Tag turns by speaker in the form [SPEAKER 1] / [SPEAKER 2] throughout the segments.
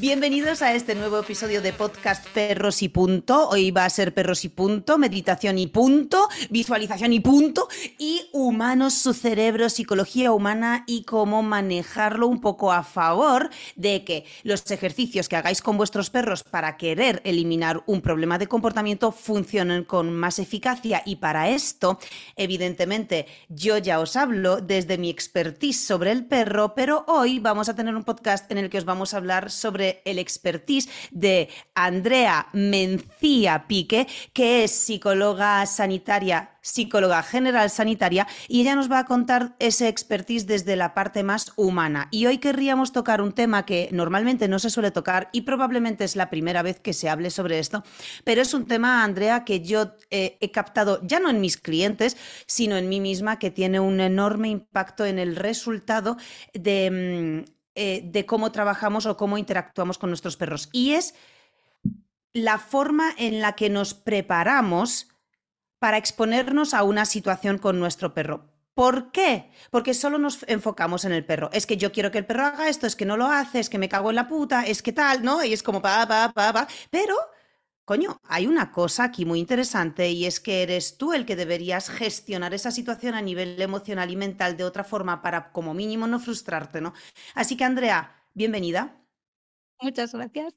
[SPEAKER 1] Bienvenidos a este nuevo episodio de podcast Perros y Punto. Hoy va a ser Perros y Punto, meditación y punto, visualización y punto, y humanos, su cerebro, psicología humana y cómo manejarlo un poco a favor de que los ejercicios que hagáis con vuestros perros para querer eliminar un problema de comportamiento funcionen con más eficacia. Y para esto, evidentemente, yo ya os hablo desde mi expertise sobre el perro, pero hoy vamos a tener un podcast en el que os vamos a hablar sobre el expertise de Andrea Mencía Pique, que es psicóloga sanitaria psicóloga general sanitaria y ella nos va a contar ese expertise desde la parte más humana. Y hoy querríamos tocar un tema que normalmente no se suele tocar y probablemente es la primera vez que se hable sobre esto, pero es un tema, Andrea, que yo eh, he captado ya no en mis clientes, sino en mí misma, que tiene un enorme impacto en el resultado de... Mm, eh, de cómo trabajamos o cómo interactuamos con nuestros perros. Y es la forma en la que nos preparamos para exponernos a una situación con nuestro perro. ¿Por qué? Porque solo nos enfocamos en el perro. Es que yo quiero que el perro haga esto, es que no lo hace, es que me cago en la puta, es que tal, ¿no? Y es como pa, pa, pa, pa. Pero Coño, hay una cosa aquí muy interesante y es que eres tú el que deberías gestionar esa situación a nivel emocional y mental de otra forma para como mínimo no frustrarte, ¿no? Así que Andrea, bienvenida.
[SPEAKER 2] Muchas gracias.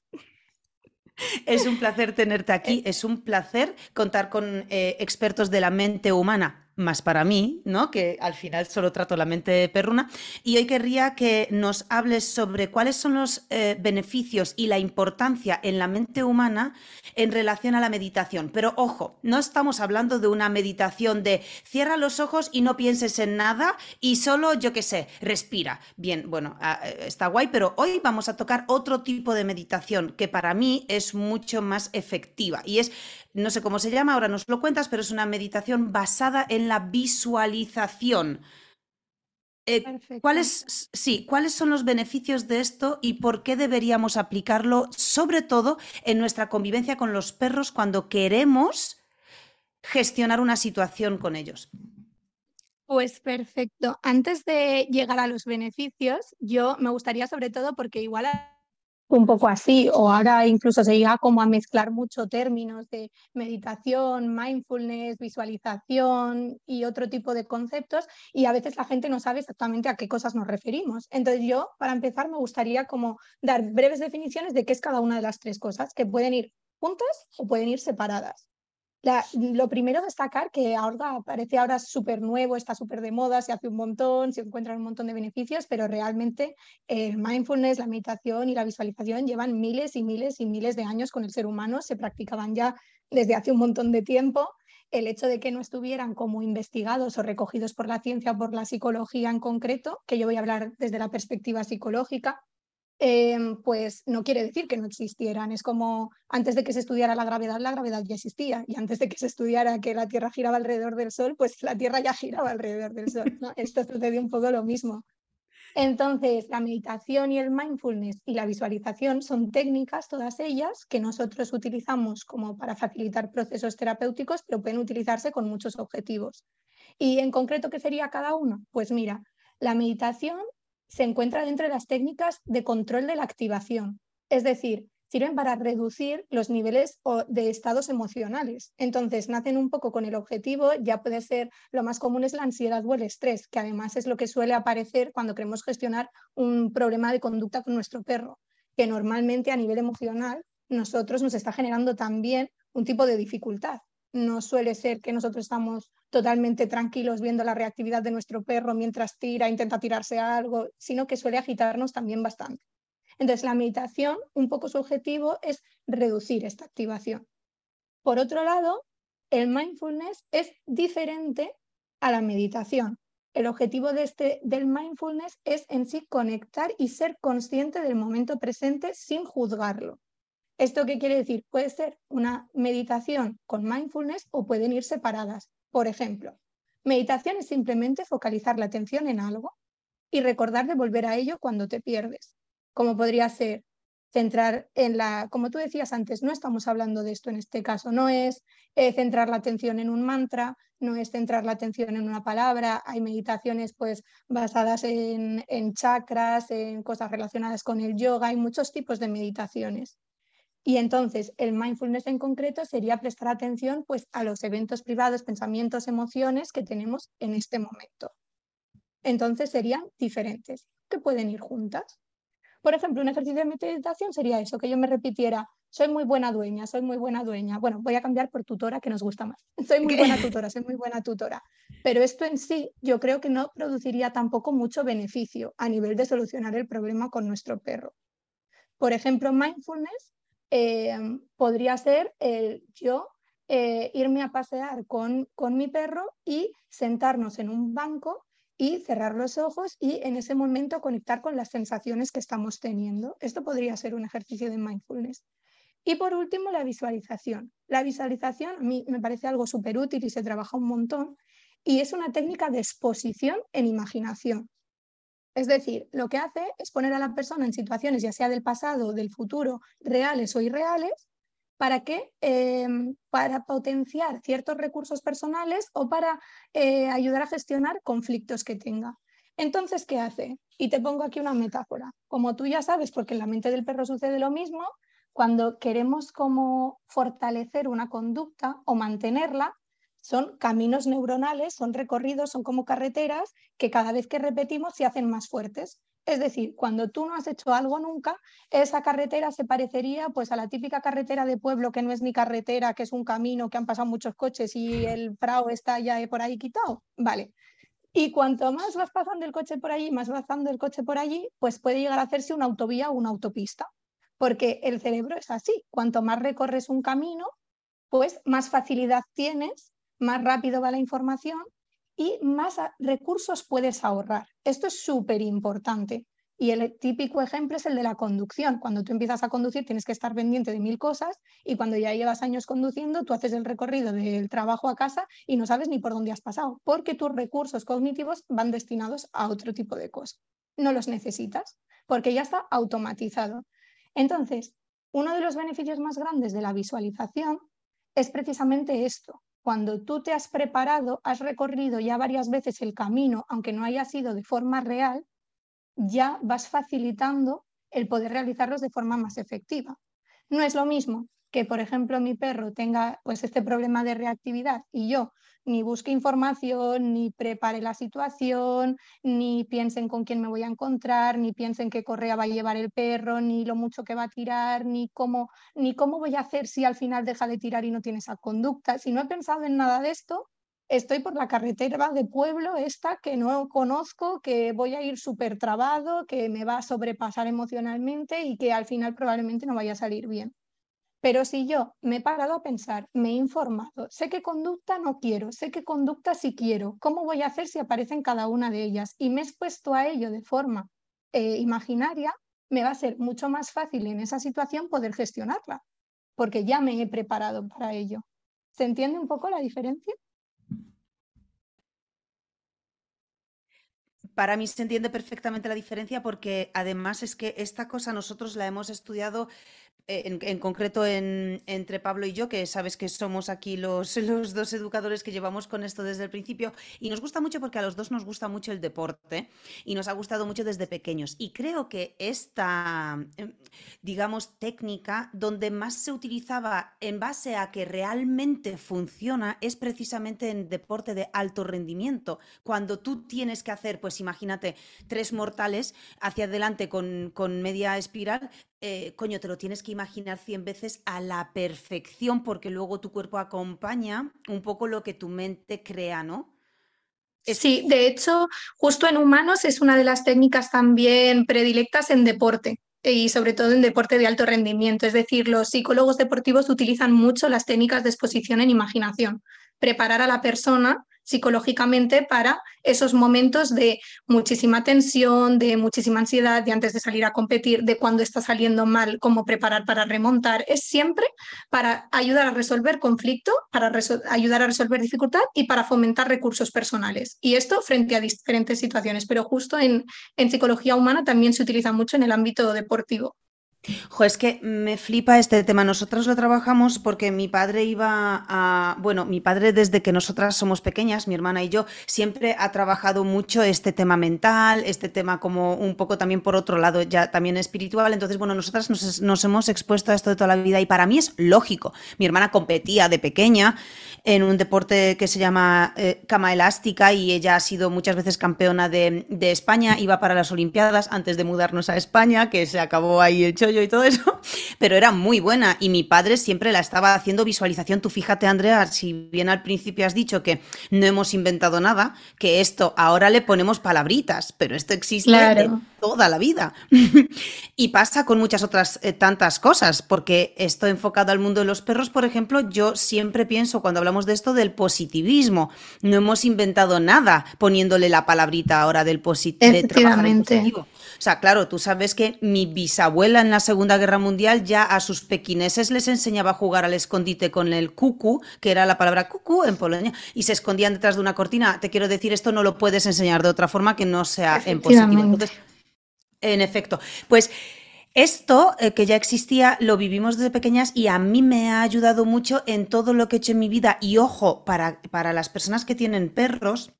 [SPEAKER 1] Es un placer tenerte aquí, eh. es un placer contar con eh, expertos de la mente humana más para mí, ¿no? Que al final solo trato la mente perruna. Y hoy querría que nos hables sobre cuáles son los eh, beneficios y la importancia en la mente humana en relación a la meditación. Pero ojo, no estamos hablando de una meditación de cierra los ojos y no pienses en nada y solo, yo qué sé, respira. Bien, bueno, ah, eh, está guay, pero hoy vamos a tocar otro tipo de meditación que para mí es mucho más efectiva y es no sé cómo se llama, ahora nos lo cuentas, pero es una meditación basada en la visualización. Eh, ¿cuáles, sí, ¿Cuáles son los beneficios de esto y por qué deberíamos aplicarlo, sobre todo en nuestra convivencia con los perros cuando queremos gestionar una situación con ellos?
[SPEAKER 2] Pues perfecto. Antes de llegar a los beneficios, yo me gustaría sobre todo, porque igual un poco así, o ahora incluso se llega como a mezclar mucho términos de meditación, mindfulness, visualización y otro tipo de conceptos, y a veces la gente no sabe exactamente a qué cosas nos referimos. Entonces yo, para empezar, me gustaría como dar breves definiciones de qué es cada una de las tres cosas, que pueden ir juntas o pueden ir separadas lo primero destacar que ahora parece ahora súper nuevo, está súper de moda, se hace un montón, se encuentran un montón de beneficios, pero realmente el mindfulness, la meditación y la visualización llevan miles y miles y miles de años con el ser humano, se practicaban ya desde hace un montón de tiempo. El hecho de que no estuvieran como investigados o recogidos por la ciencia o por la psicología en concreto, que yo voy a hablar desde la perspectiva psicológica, Em, pues no quiere decir que no existieran. Es como antes de que se estudiara la gravedad, la gravedad ya existía. Y antes de que se estudiara que la Tierra giraba alrededor del Sol, pues la Tierra ya giraba alrededor del Sol. Esto sucede un poco lo mismo. Entonces, la meditación y el mindfulness y la visualización son técnicas, todas ellas, que nosotros utilizamos como para facilitar procesos terapéuticos, pero pueden utilizarse con muchos objetivos. Y en concreto, ¿qué sería cada uno? Pues mira, la meditación se encuentra dentro de las técnicas de control de la activación, es decir, sirven para reducir los niveles de estados emocionales. Entonces, nacen un poco con el objetivo, ya puede ser, lo más común es la ansiedad o el estrés, que además es lo que suele aparecer cuando queremos gestionar un problema de conducta con nuestro perro, que normalmente a nivel emocional nosotros nos está generando también un tipo de dificultad no suele ser que nosotros estamos totalmente tranquilos viendo la reactividad de nuestro perro mientras tira, intenta tirarse algo, sino que suele agitarnos también bastante. Entonces, la meditación, un poco su objetivo es reducir esta activación. Por otro lado, el mindfulness es diferente a la meditación. El objetivo de este, del mindfulness es en sí conectar y ser consciente del momento presente sin juzgarlo. ¿Esto qué quiere decir? Puede ser una meditación con mindfulness o pueden ir separadas. Por ejemplo, meditación es simplemente focalizar la atención en algo y recordar de volver a ello cuando te pierdes. Como podría ser, centrar en la, como tú decías antes, no estamos hablando de esto en este caso, no es eh, centrar la atención en un mantra, no es centrar la atención en una palabra, hay meditaciones pues basadas en, en chakras, en cosas relacionadas con el yoga, hay muchos tipos de meditaciones. Y entonces el mindfulness en concreto sería prestar atención pues, a los eventos privados, pensamientos, emociones que tenemos en este momento. Entonces serían diferentes, que pueden ir juntas. Por ejemplo, un ejercicio de meditación sería eso, que yo me repitiera, soy muy buena dueña, soy muy buena dueña. Bueno, voy a cambiar por tutora, que nos gusta más. Soy muy buena tutora, soy muy buena tutora. Pero esto en sí yo creo que no produciría tampoco mucho beneficio a nivel de solucionar el problema con nuestro perro. Por ejemplo, mindfulness eh, podría ser el yo eh, irme a pasear con, con mi perro y sentarnos en un banco y cerrar los ojos y en ese momento conectar con las sensaciones que estamos teniendo. Esto podría ser un ejercicio de mindfulness. Y por último, la visualización. La visualización a mí me parece algo súper útil y se trabaja un montón y es una técnica de exposición en imaginación. Es decir, lo que hace es poner a la persona en situaciones, ya sea del pasado, del futuro, reales o irreales, ¿Para qué? Em, para potenciar ciertos recursos personales o para eh, ayudar a gestionar conflictos que tenga. Entonces, ¿qué hace? Y te pongo aquí una metáfora. Como tú ya sabes, porque en la mente del perro sucede lo mismo, cuando queremos como fortalecer una conducta o mantenerla, son caminos neuronales, son recorridos, son como carreteras que cada vez que repetimos se hacen más fuertes. Es decir, cuando tú no has hecho algo nunca, esa carretera se parecería pues a la típica carretera de pueblo que no es ni carretera, que es un camino que han pasado muchos coches y el prao está ya por ahí quitado. Vale. Y cuanto más vas pasando el coche por allí, más vas pasando el coche por allí, pues puede llegar a hacerse una autovía o una autopista. Porque el cerebro es así. Cuanto más recorres un camino, pues más facilidad tienes, más rápido va la información y más recursos puedes ahorrar. Esto es súper importante. Y el típico ejemplo es el de la conducción. Cuando tú empiezas a conducir tienes que estar pendiente de mil cosas y cuando ya llevas años conduciendo, tú haces el recorrido del trabajo a casa y no sabes ni por dónde has pasado, porque tus recursos cognitivos van destinados a otro tipo de cosas. No los necesitas, porque ya está automatizado. Entonces, uno de los beneficios más grandes de la visualización es precisamente esto, cuando tú te has preparado, has recorrido ya varias veces el camino, aunque no haya sido de forma real, ya vas facilitando el poder realizarlos de forma más efectiva. No es lo mismo que, por ejemplo, mi perro tenga pues, este problema de reactividad y yo ni busque información, ni prepare la situación, ni piensen con quién me voy a encontrar, ni piensen qué correa va a llevar el perro, ni lo mucho que va a tirar, ni cómo, ni cómo voy a hacer si al final deja de tirar y no tiene esa conducta. Si no he pensado en nada de esto, estoy por la carretera de pueblo esta que no conozco, que voy a ir súper trabado, que me va a sobrepasar emocionalmente y que al final probablemente no vaya a salir bien. Pero si yo me he parado a pensar, me he informado, sé qué conducta no quiero, sé qué conducta sí quiero, cómo voy a hacer si aparecen cada una de ellas y me he expuesto a ello de forma eh, imaginaria, me va a ser mucho más fácil en esa situación poder gestionarla, porque ya me he preparado para ello. ¿Se entiende un poco la diferencia?
[SPEAKER 1] Para mí se entiende perfectamente la diferencia porque además es que esta cosa nosotros la hemos estudiado eh, en, concreto entre Pablo y yo, que sabes que somos aquí los, los dos educadores que llevamos con esto desde el principio, y nos gusta mucho porque a los dos nos gusta mucho el deporte y nos ha gustado mucho desde pequeños. Y creo que esta, em, digamos, técnica donde más se utilizaba en base a que realmente funciona es precisamente en deporte de alto rendimiento. Cuando tú tienes que hacer, pues imagínate, tres mortales hacia adelante con, con media espiral, eh, coño, te lo tienes que imaginar 100 veces a la perfección porque luego tu cuerpo acompaña un poco lo que tu mente crea, ¿no?
[SPEAKER 2] Sí, de hecho, justo en humanos es una de las técnicas también predilectas en deporte y sobre todo en deporte de alto rendimiento. Es decir, los psicólogos deportivos utilizan mucho las técnicas de exposición en imaginación, preparar a la persona psicológicamente para esos momentos de muchísima tensión, de muchísima ansiedad, de antes de salir a competir, de cuando está saliendo mal, cómo preparar para remontar. Es siempre para ayudar a resolver conflicto, para ayudar a resolver dificultad y para fomentar recursos personales. Y esto frente a diferentes situaciones, pero justo en, en psicología humana también se utiliza mucho en el ámbito deportivo.
[SPEAKER 1] Jo, es que me flipa este tema. Nosotros lo trabajamos porque mi padre iba a. Bueno, mi padre, desde que nosotras somos pequeñas, mi hermana y yo, siempre ha trabajado mucho este tema mental, este tema como un poco también por otro lado, ya también espiritual. Entonces, bueno, nosotras nos, hemos expuesto a esto de toda la vida y para mí es lógico. Mi hermana competía de pequeña en un deporte que se llama eh, cama elástica y ella ha sido muchas veces campeona de, de España, iba para las Olimpiadas antes de mudarnos a España, que se acabó ahí el chollo y todo eso, pero era muy buena y mi padre siempre la estaba haciendo visualización. Tú fíjate, Andrea, si bien al principio has dicho que no hemos inventado nada, que esto ahora le ponemos palabritas, pero esto existe toda la vida. y pasa con muchas otras eh, tantas cosas, porque esto enfocado al mundo de los perros, por ejemplo, yo siempre pienso cuando hablamos de esto del positivismo. No hemos inventado nada poniéndole la palabrita ahora del positivo.
[SPEAKER 2] Efectivamente.
[SPEAKER 1] O sea, claro, tú sabes que mi bisabuela en la Segunda Guerra Mundial ya a sus pequineses les enseñaba a jugar al escondite con el cucu, que era la palabra cucu en Polonia, y se escondían detrás de una cortina. Te quiero decir, esto no lo puedes enseñar de otra forma que no sea en positivo. Entonces, en efecto, pues esto eh, que ya existía lo vivimos desde pequeñas y a mí me ha ayudado mucho en todo lo que he hecho en mi vida. Y ojo, para, para las personas que tienen perros,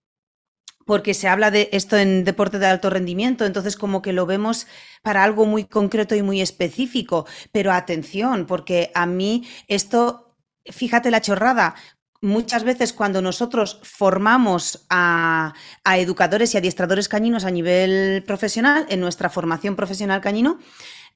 [SPEAKER 1] porque se habla de esto en deporte de alto rendimiento, entonces como que lo vemos para algo muy concreto y muy específico, pero atención, porque a mí esto, fíjate la chorrada, muchas veces cuando nosotros formamos a, a, educadores y adiestradores cañinos a nivel profesional, en nuestra formación profesional cañino,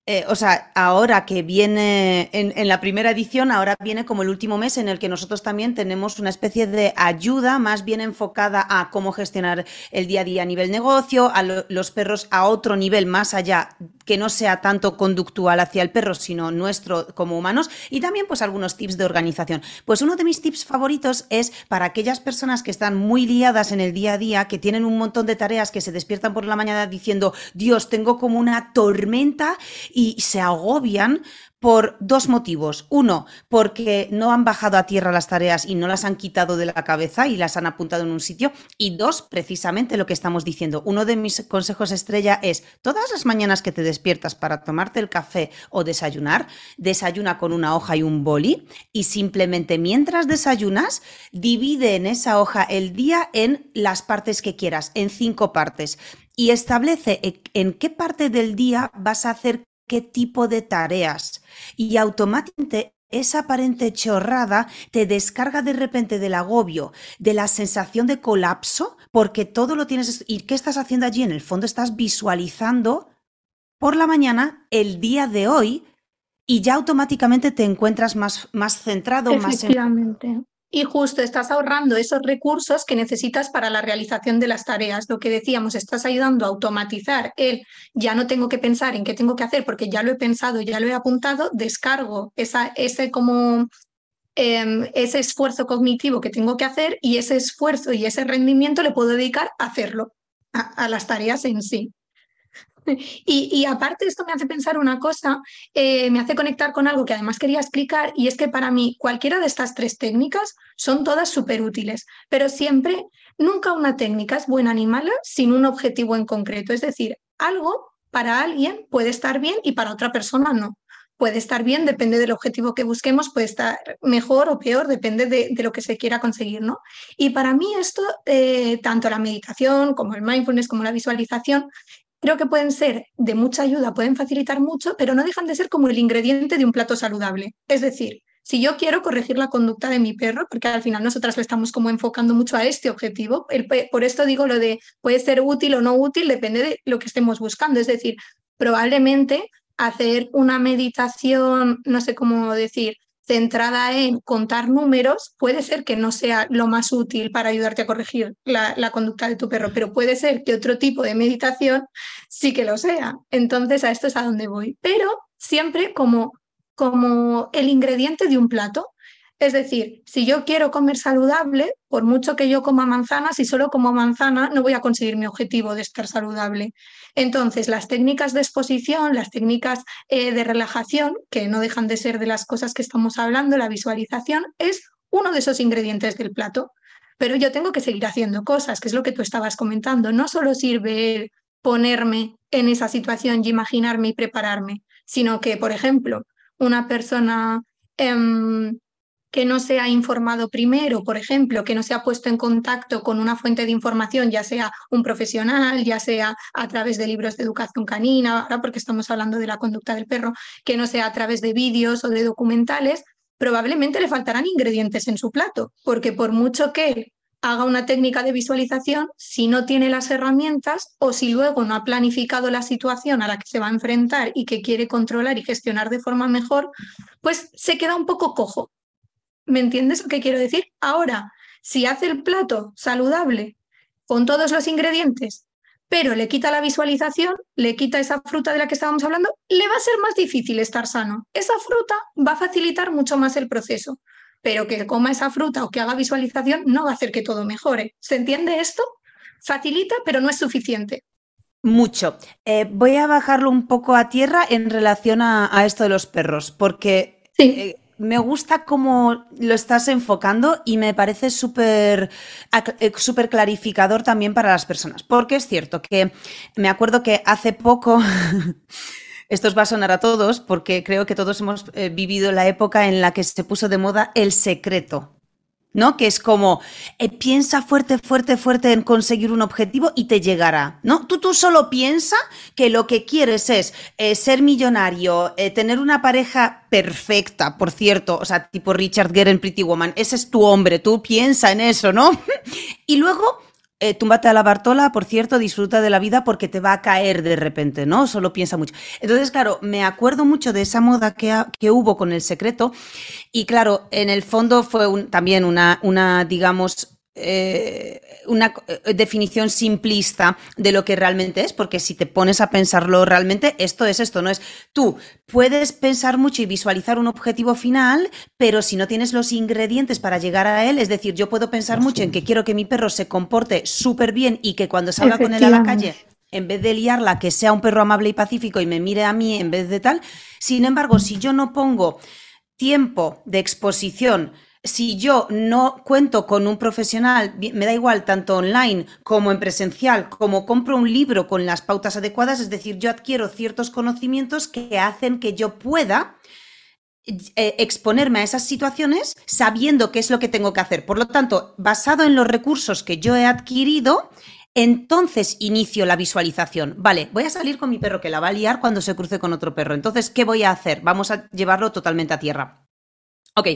[SPEAKER 1] eh, o sea, ahora que viene en, la primera edición, ahora viene como el último mes en el que nosotros también tenemos una especie de ayuda más bien enfocada a cómo gestionar el día a día a nivel negocio, a los perros a otro nivel más allá, que no sea tanto conductual hacia el perro, sino nuestro como humanos, y también pues algunos tips de organización. Pues uno de mis tips favoritos es para aquellas personas que están muy liadas en el día a día, que tienen un montón de tareas, que se despiertan por la mañana diciendo, Dios, tengo como una tormenta y se agobian por dos motivos. Uno, porque no han bajado a tierra las tareas y no las han quitado de la cabeza y las han apuntado en un sitio. Y dos, precisamente lo que estamos diciendo. Uno de mis consejos estrella es, todas las mañanas que te despiertas para tomarte el café o desayunar, desayuna con una hoja y un boli y simplemente mientras desayunas, divide en esa hoja el día en las partes que quieras, en cinco partes y establece en qué parte del día vas a hacer qué tipo de tareas. Y automáticamente esa aparente chorrada te descarga de repente del agobio, de la sensación de colapso, porque todo lo tienes... ¿Y qué estás haciendo allí? En el fondo estás visualizando por la mañana el día de hoy y ya automáticamente te encuentras más, más centrado, más...
[SPEAKER 2] Y justo estás ahorrando esos recursos que necesitas para la realización de las tareas. Lo que decíamos, estás ayudando a automatizar el ya no tengo que pensar en qué tengo que hacer porque ya lo he pensado, ya lo he apuntado, descargo esa, ese como em, ese esfuerzo cognitivo que tengo que hacer y ese esfuerzo y ese rendimiento le puedo dedicar a hacerlo, a las tareas en sí. Y, aparte esto me hace pensar una cosa, eh, me hace conectar con algo que además quería explicar y es que para mí cualquiera de estas tres técnicas son todas súper útiles, pero siempre, nunca una técnica es buena ni mala sin un objetivo en concreto. Es decir, algo para alguien puede estar bien y para otra persona no. Puede estar bien, depende del objetivo que busquemos, puede estar mejor o peor, depende de, lo que se quiera conseguir, ¿no? Y para mí esto, eh, tanto la meditación como el mindfulness, como la visualización, creo que pueden ser de mucha ayuda, pueden facilitar mucho, pero no dejan de ser como el ingrediente de un plato saludable. Es decir, si yo quiero corregir la conducta de mi perro, porque al final nosotras le estamos como enfocando mucho a este objetivo, por esto digo lo de puede ser útil o no útil, depende de lo que estemos buscando. Es decir, probablemente hacer una meditación, no sé cómo decir, centrada en contar números, puede ser que no sea lo más útil para ayudarte a corregir la, conducta de tu perro, pero puede ser que otro tipo de meditación sí que lo sea. Entonces, a esto es a donde voy. Pero siempre como, como el ingrediente de un plato. Es decir, si yo quiero comer saludable, por mucho que yo coma manzana, si solo como manzana, no voy a conseguir mi objetivo de estar saludable. Entonces, las técnicas de exposición, las técnicas eh, de relajación, que no dejan de ser de las cosas que estamos hablando, la visualización, es uno de esos ingredientes del plato. Pero yo tengo que seguir haciendo cosas, que es lo que tú estabas comentando. No solo sirve ponerme en esa situación y imaginarme y prepararme, sino que, por ejemplo, una persona em, que no se ha informado primero, por ejemplo, que no se ha puesto en contacto con una fuente de información, ya sea un profesional, ya sea a través de libros de educación canina, ahora porque estamos hablando de la conducta del perro, que no sea a través de vídeos o de documentales, probablemente le faltarán ingredientes en su plato, porque por mucho que haga una técnica de visualización, si no tiene las herramientas o si luego no ha planificado la situación a la que se va a enfrentar y que quiere controlar y gestionar de forma mejor, pues se queda un poco cojo. ¿Me entiendes lo que quiero decir? Ahora, si hace el plato saludable con todos los ingredientes, pero le quita la visualización, le quita esa fruta de la que estábamos hablando, le va a ser más difícil estar sano. Esa fruta va a facilitar mucho más el proceso pero que coma esa fruta o que haga visualización no va a hacer que todo mejore. ¿Se entiende esto? Facilita, pero no es suficiente.
[SPEAKER 1] Mucho. Eh, voy a bajarlo un poco a tierra en relación a, esto de los perros, porque eh, me gusta cómo lo estás enfocando y me parece súper eh, súper clarificador también para las personas, porque es cierto que me acuerdo que hace poco Esto os va a sonar a todos porque creo que todos hemos eh, vivido la época en la que se puso de moda el secreto. ¿No? Que es como, eh, piensa fuerte, fuerte, fuerte en conseguir un objetivo y te llegará, ¿no? Tú, tú solo piensa que lo que quieres es eh, ser millonario, tener una pareja perfecta, por cierto, o sea, tipo Richard Gere en Pretty Woman, ese es tu hombre, tú piensa en eso, ¿no? y luego eh, túmbate a la Bartola, por cierto, disfruta de la vida porque te va a caer de repente, ¿no? Solo piensa mucho. Entonces, claro, me acuerdo mucho de esa moda que, que hubo con el secreto y claro, en el fondo fue también una, una digamos, eh, una eh, definición simplista de lo que realmente es, porque si te pones a pensarlo realmente, esto es esto, no es tú puedes pensar mucho y visualizar un objetivo final, pero si no tienes los ingredientes para llegar a él, es decir, yo puedo pensar mucho en que quiero que mi perro se comporte súper bien y que cuando salga con él a la calle en vez de liarla, que sea un perro amable y pacífico y me mire a mí en vez de tal. Sin embargo, si yo no pongo tiempo de exposición, si yo no cuento con un profesional, me da igual tanto online como en presencial, como compro un libro con las pautas adecuadas, es decir, yo adquiero ciertos conocimientos que hacen que yo pueda eh, exponerme a esas situaciones sabiendo qué es lo que tengo que hacer. Por lo tanto, basado en los recursos que yo he adquirido, entonces inicio la visualización. Vale, voy a salir con mi perro que la va a liar cuando se cruce con otro perro. Entonces, ¿qué voy a hacer? Vamos a llevarlo totalmente a tierra. Ok,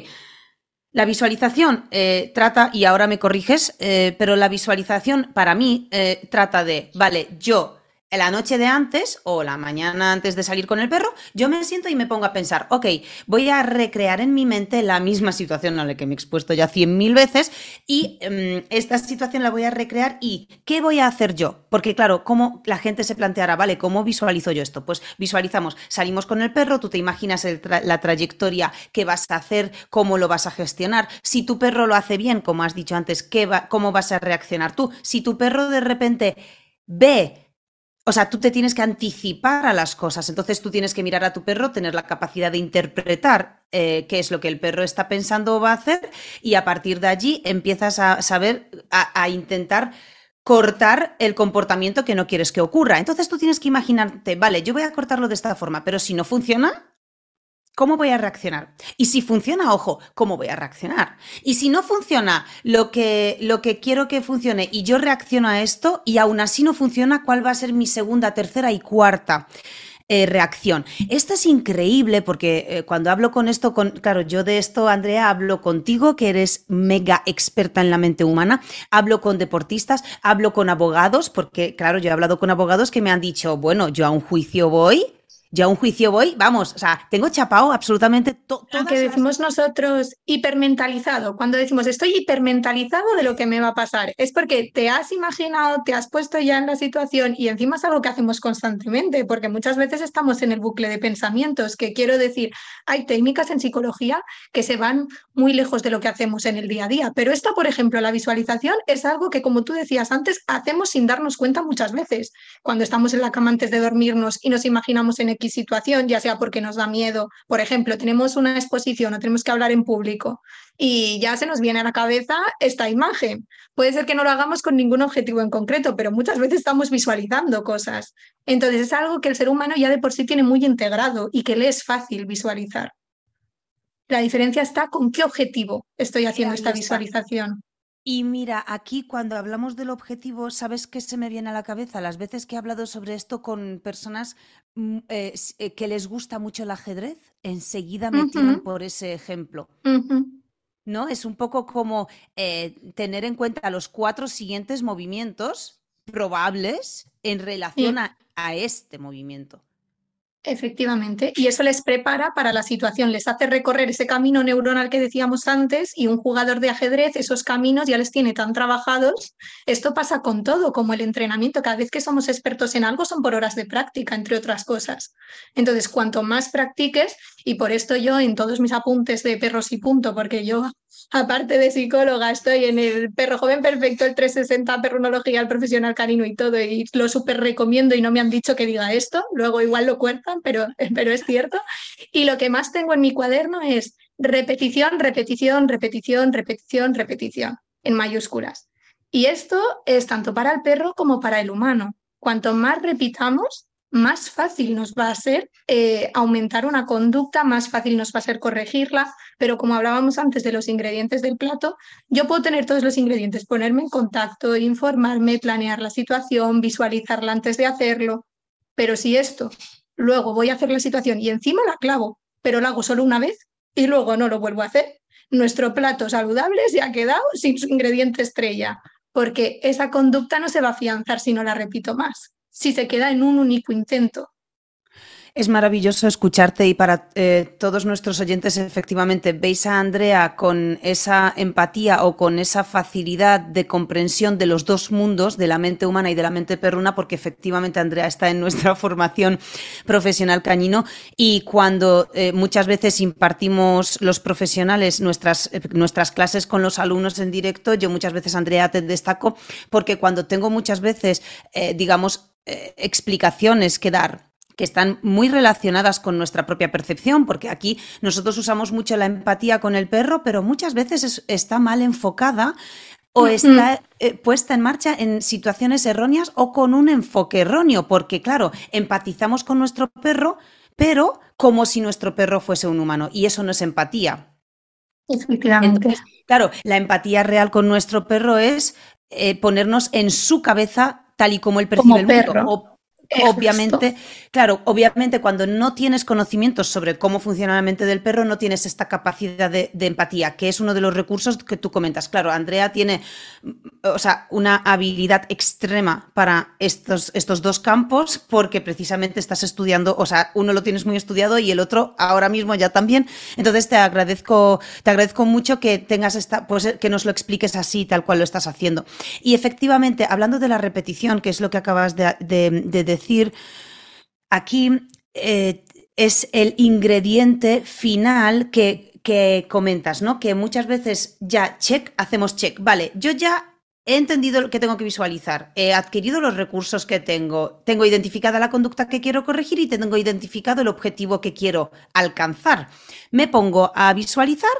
[SPEAKER 1] la visualización eh, trata, y ahora me corriges, eh, pero la visualización para mí eh, trata de, vale, yo la noche de antes o la mañana antes de salir con el perro, yo me siento y me pongo a pensar, ok, voy a recrear en mi mente la misma situación a la que me he expuesto ya cien mil veces y em, esta situación la voy a recrear y ¿qué voy a hacer yo? Porque claro, ¿cómo la gente se planteará, vale, ¿cómo visualizo yo esto? Pues visualizamos, salimos con el perro, tú te imaginas la trayectoria que vas a hacer, cómo lo vas a gestionar. Si tu perro lo hace bien, como has dicho antes, ¿qué va, ¿cómo vas a reaccionar tú? Si tu perro de repente ve o sea, tú te tienes que anticipar a las cosas, entonces tú tienes que mirar a tu perro, tener la capacidad de interpretar eh, qué es lo que el perro está pensando o va a hacer y a partir de allí empiezas a saber, a, a intentar cortar el comportamiento que no quieres que ocurra. Entonces tú tienes que imaginarte, vale, yo voy a cortarlo de esta forma, pero si no funciona, ¿Cómo voy a reaccionar? Y si funciona, ojo, ¿cómo voy a reaccionar? Y si no funciona lo que, lo que quiero que funcione y yo reacciono a esto y aún así no funciona, ¿cuál va a ser mi segunda, tercera y cuarta? Eh, reacción. Esto es increíble porque eh, cuando hablo con esto, con, claro, yo de esto, Andrea, hablo contigo, que eres mega experta en la mente humana, hablo con deportistas, hablo con abogados, porque, claro, yo he hablado con abogados que me han dicho, bueno, yo a un juicio voy yo a un juicio voy, vamos, o sea, tengo chapado absolutamente todo.
[SPEAKER 2] Que decimos nosotros hipermentalizado, cuando decimos estoy hipermentalizado de lo que me va a pasar, es porque te has imaginado, te has puesto ya en la situación y encima es algo que hacemos constantemente, porque muchas veces estamos en el bucle de pensamientos, que quiero decir, hay técnicas en psicología que se van muy lejos de lo que hacemos en el día a día, pero esta, por ejemplo, la visualización es algo que, como tú decías antes, hacemos sin darnos cuenta muchas veces, cuando estamos en la cama antes de dormirnos y nos imaginamos en X situación, ya sea porque nos da miedo. Por ejemplo, tenemos una exposición o tenemos que hablar en público y ya se nos viene a la cabeza esta imagen. Puede ser que no lo hagamos con ningún objetivo en concreto, pero muchas veces estamos visualizando cosas. Entonces es algo que el ser humano ya de por sí tiene muy integrado y que le es fácil visualizar. La diferencia está con qué objetivo estoy haciendo esta visualización.
[SPEAKER 1] Y mira, aquí cuando hablamos del objetivo, ¿sabes qué se me viene a la cabeza? Las veces que he hablado sobre esto con personas mm, eh, eh, que les gusta mucho el ajedrez, enseguida me tiran por ese ejemplo. ¿No? Es un poco como eh, tener en cuenta los cuatro siguientes movimientos probables en relación a este movimiento.
[SPEAKER 2] Efectivamente, y eso les prepara para la situación, les hace recorrer ese camino neuronal que decíamos antes y un jugador de ajedrez esos caminos ya les tiene tan trabajados. Esto pasa con todo, como el entrenamiento, cada vez que somos expertos en algo son por horas de práctica, entre otras cosas. Entonces, cuanto más practiques, y por esto yo en todos mis apuntes de perros y punto, porque yo aparte de psicóloga, estoy en el Perro Joven Perfecto, el 360, Perronología, el Profesional Canino y todo, y lo súper recomiendo y no me han dicho que diga esto, luego igual lo cuentan, pero, pero es cierto. Y lo que más tengo en mi cuaderno es repetición, repetición, repetición, repetición, repetición, en mayúsculas. Y esto es tanto para el perro como para el humano. Cuanto más repitamos, más fácil nos va a ser eh, aumentar una conducta, más fácil nos va a ser corregirla, pero como hablábamos antes de los ingredientes del plato, yo puedo tener todos los ingredientes, ponerme en contacto, informarme, planear la situación, visualizarla antes de hacerlo, pero si esto luego voy a hacer la situación y encima la clavo, pero la hago solo una vez y luego no lo vuelvo a hacer, nuestro plato saludable se ha quedado sin su ingrediente estrella, porque esa conducta no se va a afianzar si no la repito más si se queda en un único intento.
[SPEAKER 1] Es maravilloso escucharte y para eh, todos nuestros oyentes, efectivamente, veis a Andrea con esa empatía o con esa facilidad de comprensión de los dos mundos, de la mente humana y de la mente perruna, porque efectivamente Andrea está en nuestra formación profesional cañino y cuando eh, muchas veces impartimos los profesionales nuestras, eh, nuestras clases con los alumnos en directo, yo muchas veces, Andrea, te destaco porque cuando tengo muchas veces, digamos, explicaciones que dar que están muy relacionadas con nuestra propia percepción, porque aquí nosotros usamos mucho la empatía con el perro, pero muchas veces está mal enfocada o está eh, puesta en marcha en situaciones erróneas o con un enfoque erróneo, porque claro, empatizamos con nuestro perro, pero como si nuestro perro fuese un humano, y eso no es empatía.
[SPEAKER 2] Efectivamente.
[SPEAKER 1] claro, la empatía real con nuestro perro es eh, ponernos en su cabeza tal y como él percibe el mundo. Obviamente, claro, obviamente cuando no tienes conocimientos sobre cómo funciona la mente del perro, no tienes esta capacidad de, empatía, que es uno de los recursos que tú comentas. Claro, Andrea tiene, o sea, una habilidad extrema para estos, estos dos campos, porque precisamente estás estudiando, o sea, uno lo tienes muy estudiado y el otro ahora mismo ya también. Entonces te agradezco, te agradezco mucho que tengas esta, pues que nos lo expliques así, tal cual lo estás haciendo. Y efectivamente, hablando de la repetición, que es lo que acabas de decir, decir, aquí eh, es el ingrediente final que, que comentas, ¿no? Que muchas veces ya check, hacemos check. Vale, yo ya He entendido lo que tengo que visualizar, he adquirido los recursos que tengo, tengo identificada la conducta que quiero corregir y tengo identificado el objetivo que quiero alcanzar. Me pongo a visualizar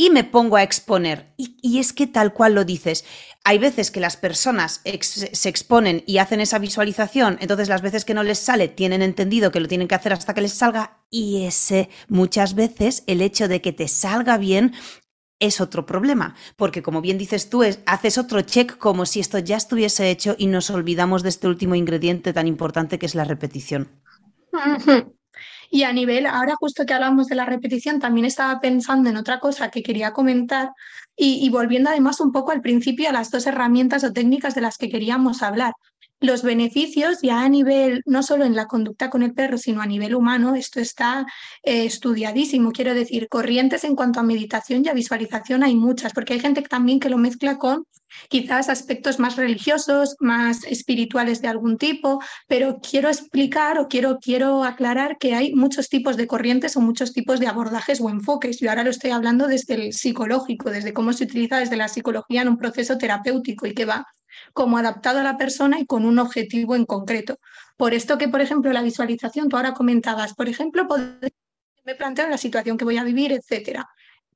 [SPEAKER 1] y me pongo a exponer. Y, es que tal cual lo dices, hay veces que las personas se exponen y hacen esa visualización, entonces las veces que no les sale tienen entendido que lo tienen que hacer hasta que les salga y ese muchas veces el hecho de que te salga bien es otro problema, porque como bien dices tú, haces otro check como si esto ya estuviese hecho y nos olvidamos de este último ingrediente tan importante que es la repetición.
[SPEAKER 2] Y a nivel, ahora justo que hablamos de la repetición, también estaba pensando en otra cosa que quería comentar y, y volviendo además un poco al principio a las dos herramientas o técnicas de las que queríamos hablar. Los beneficios ya a nivel, no solo en la conducta con el perro, sino a nivel humano, esto está eh, estudiadísimo. Quiero decir, corrientes en cuanto a meditación y a visualización hay muchas, porque hay gente también que lo mezcla con quizás aspectos más religiosos, más espirituales de algún tipo, pero quiero explicar o quiero, quiero aclarar que hay muchos tipos de corrientes o muchos tipos de abordajes o enfoques. Yo ahora lo estoy hablando desde el psicológico, desde cómo se utiliza desde la psicología en un proceso terapéutico y que va como adaptado a la persona y con un objetivo en concreto. Por esto que, por ejemplo, la visualización, tú ahora comentabas, por ejemplo, me planteo la situación que voy a vivir, etcétera.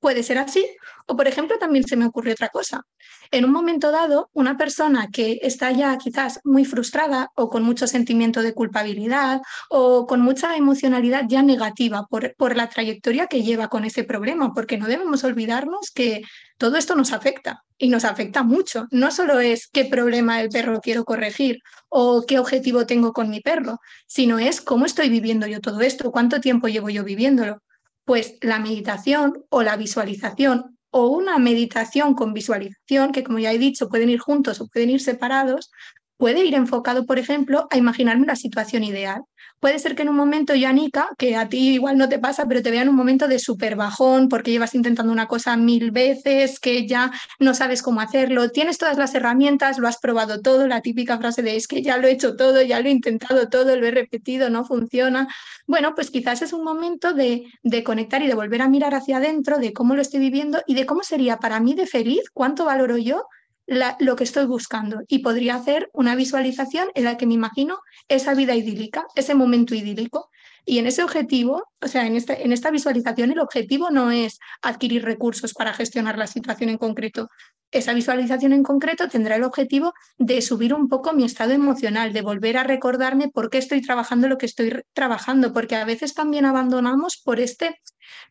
[SPEAKER 2] Puede ser así. O, por ejemplo, también se me ocurre otra cosa. En un momento dado, una persona que está ya quizás muy frustrada o con mucho sentimiento de culpabilidad o con mucha emocionalidad ya negativa por, por la trayectoria que lleva con ese problema, porque no debemos olvidarnos que todo esto nos afecta y nos afecta mucho. No solo es qué problema el perro quiero corregir o qué objetivo tengo con mi perro, sino es cómo estoy viviendo yo todo esto, cuánto tiempo llevo yo viviéndolo. Pues la meditación o la visualización o una meditación con visualización, que como ya he dicho, pueden ir juntos o pueden ir separados, puede ir enfocado, por ejemplo, a imaginarme la situación ideal. Puede ser que en un momento yo, Anika, que a ti igual no te pasa, pero te vea en un momento de súper bajón porque llevas intentando una cosa mil veces, que ya no sabes cómo hacerlo, tienes todas las herramientas, lo has probado todo, la típica frase de es que ya lo he hecho todo, ya lo he intentado todo, lo he repetido, no funciona. Bueno, pues quizás es un momento de, de conectar y de volver a mirar hacia adentro, de cómo lo estoy viviendo y de cómo sería para mí de feliz, cuánto valoro yo lo que estoy buscando y podría hacer una visualización en la que me imagino esa vida idílica, ese momento idílico. Y en ese objetivo, o sea, en, en esta visualización, el objetivo no es adquirir recursos para gestionar la situación en concreto. Esa visualización en concreto tendrá el objetivo de subir un poco mi estado emocional, de volver a recordarme por qué estoy trabajando lo que estoy trabajando, porque a veces también abandonamos por este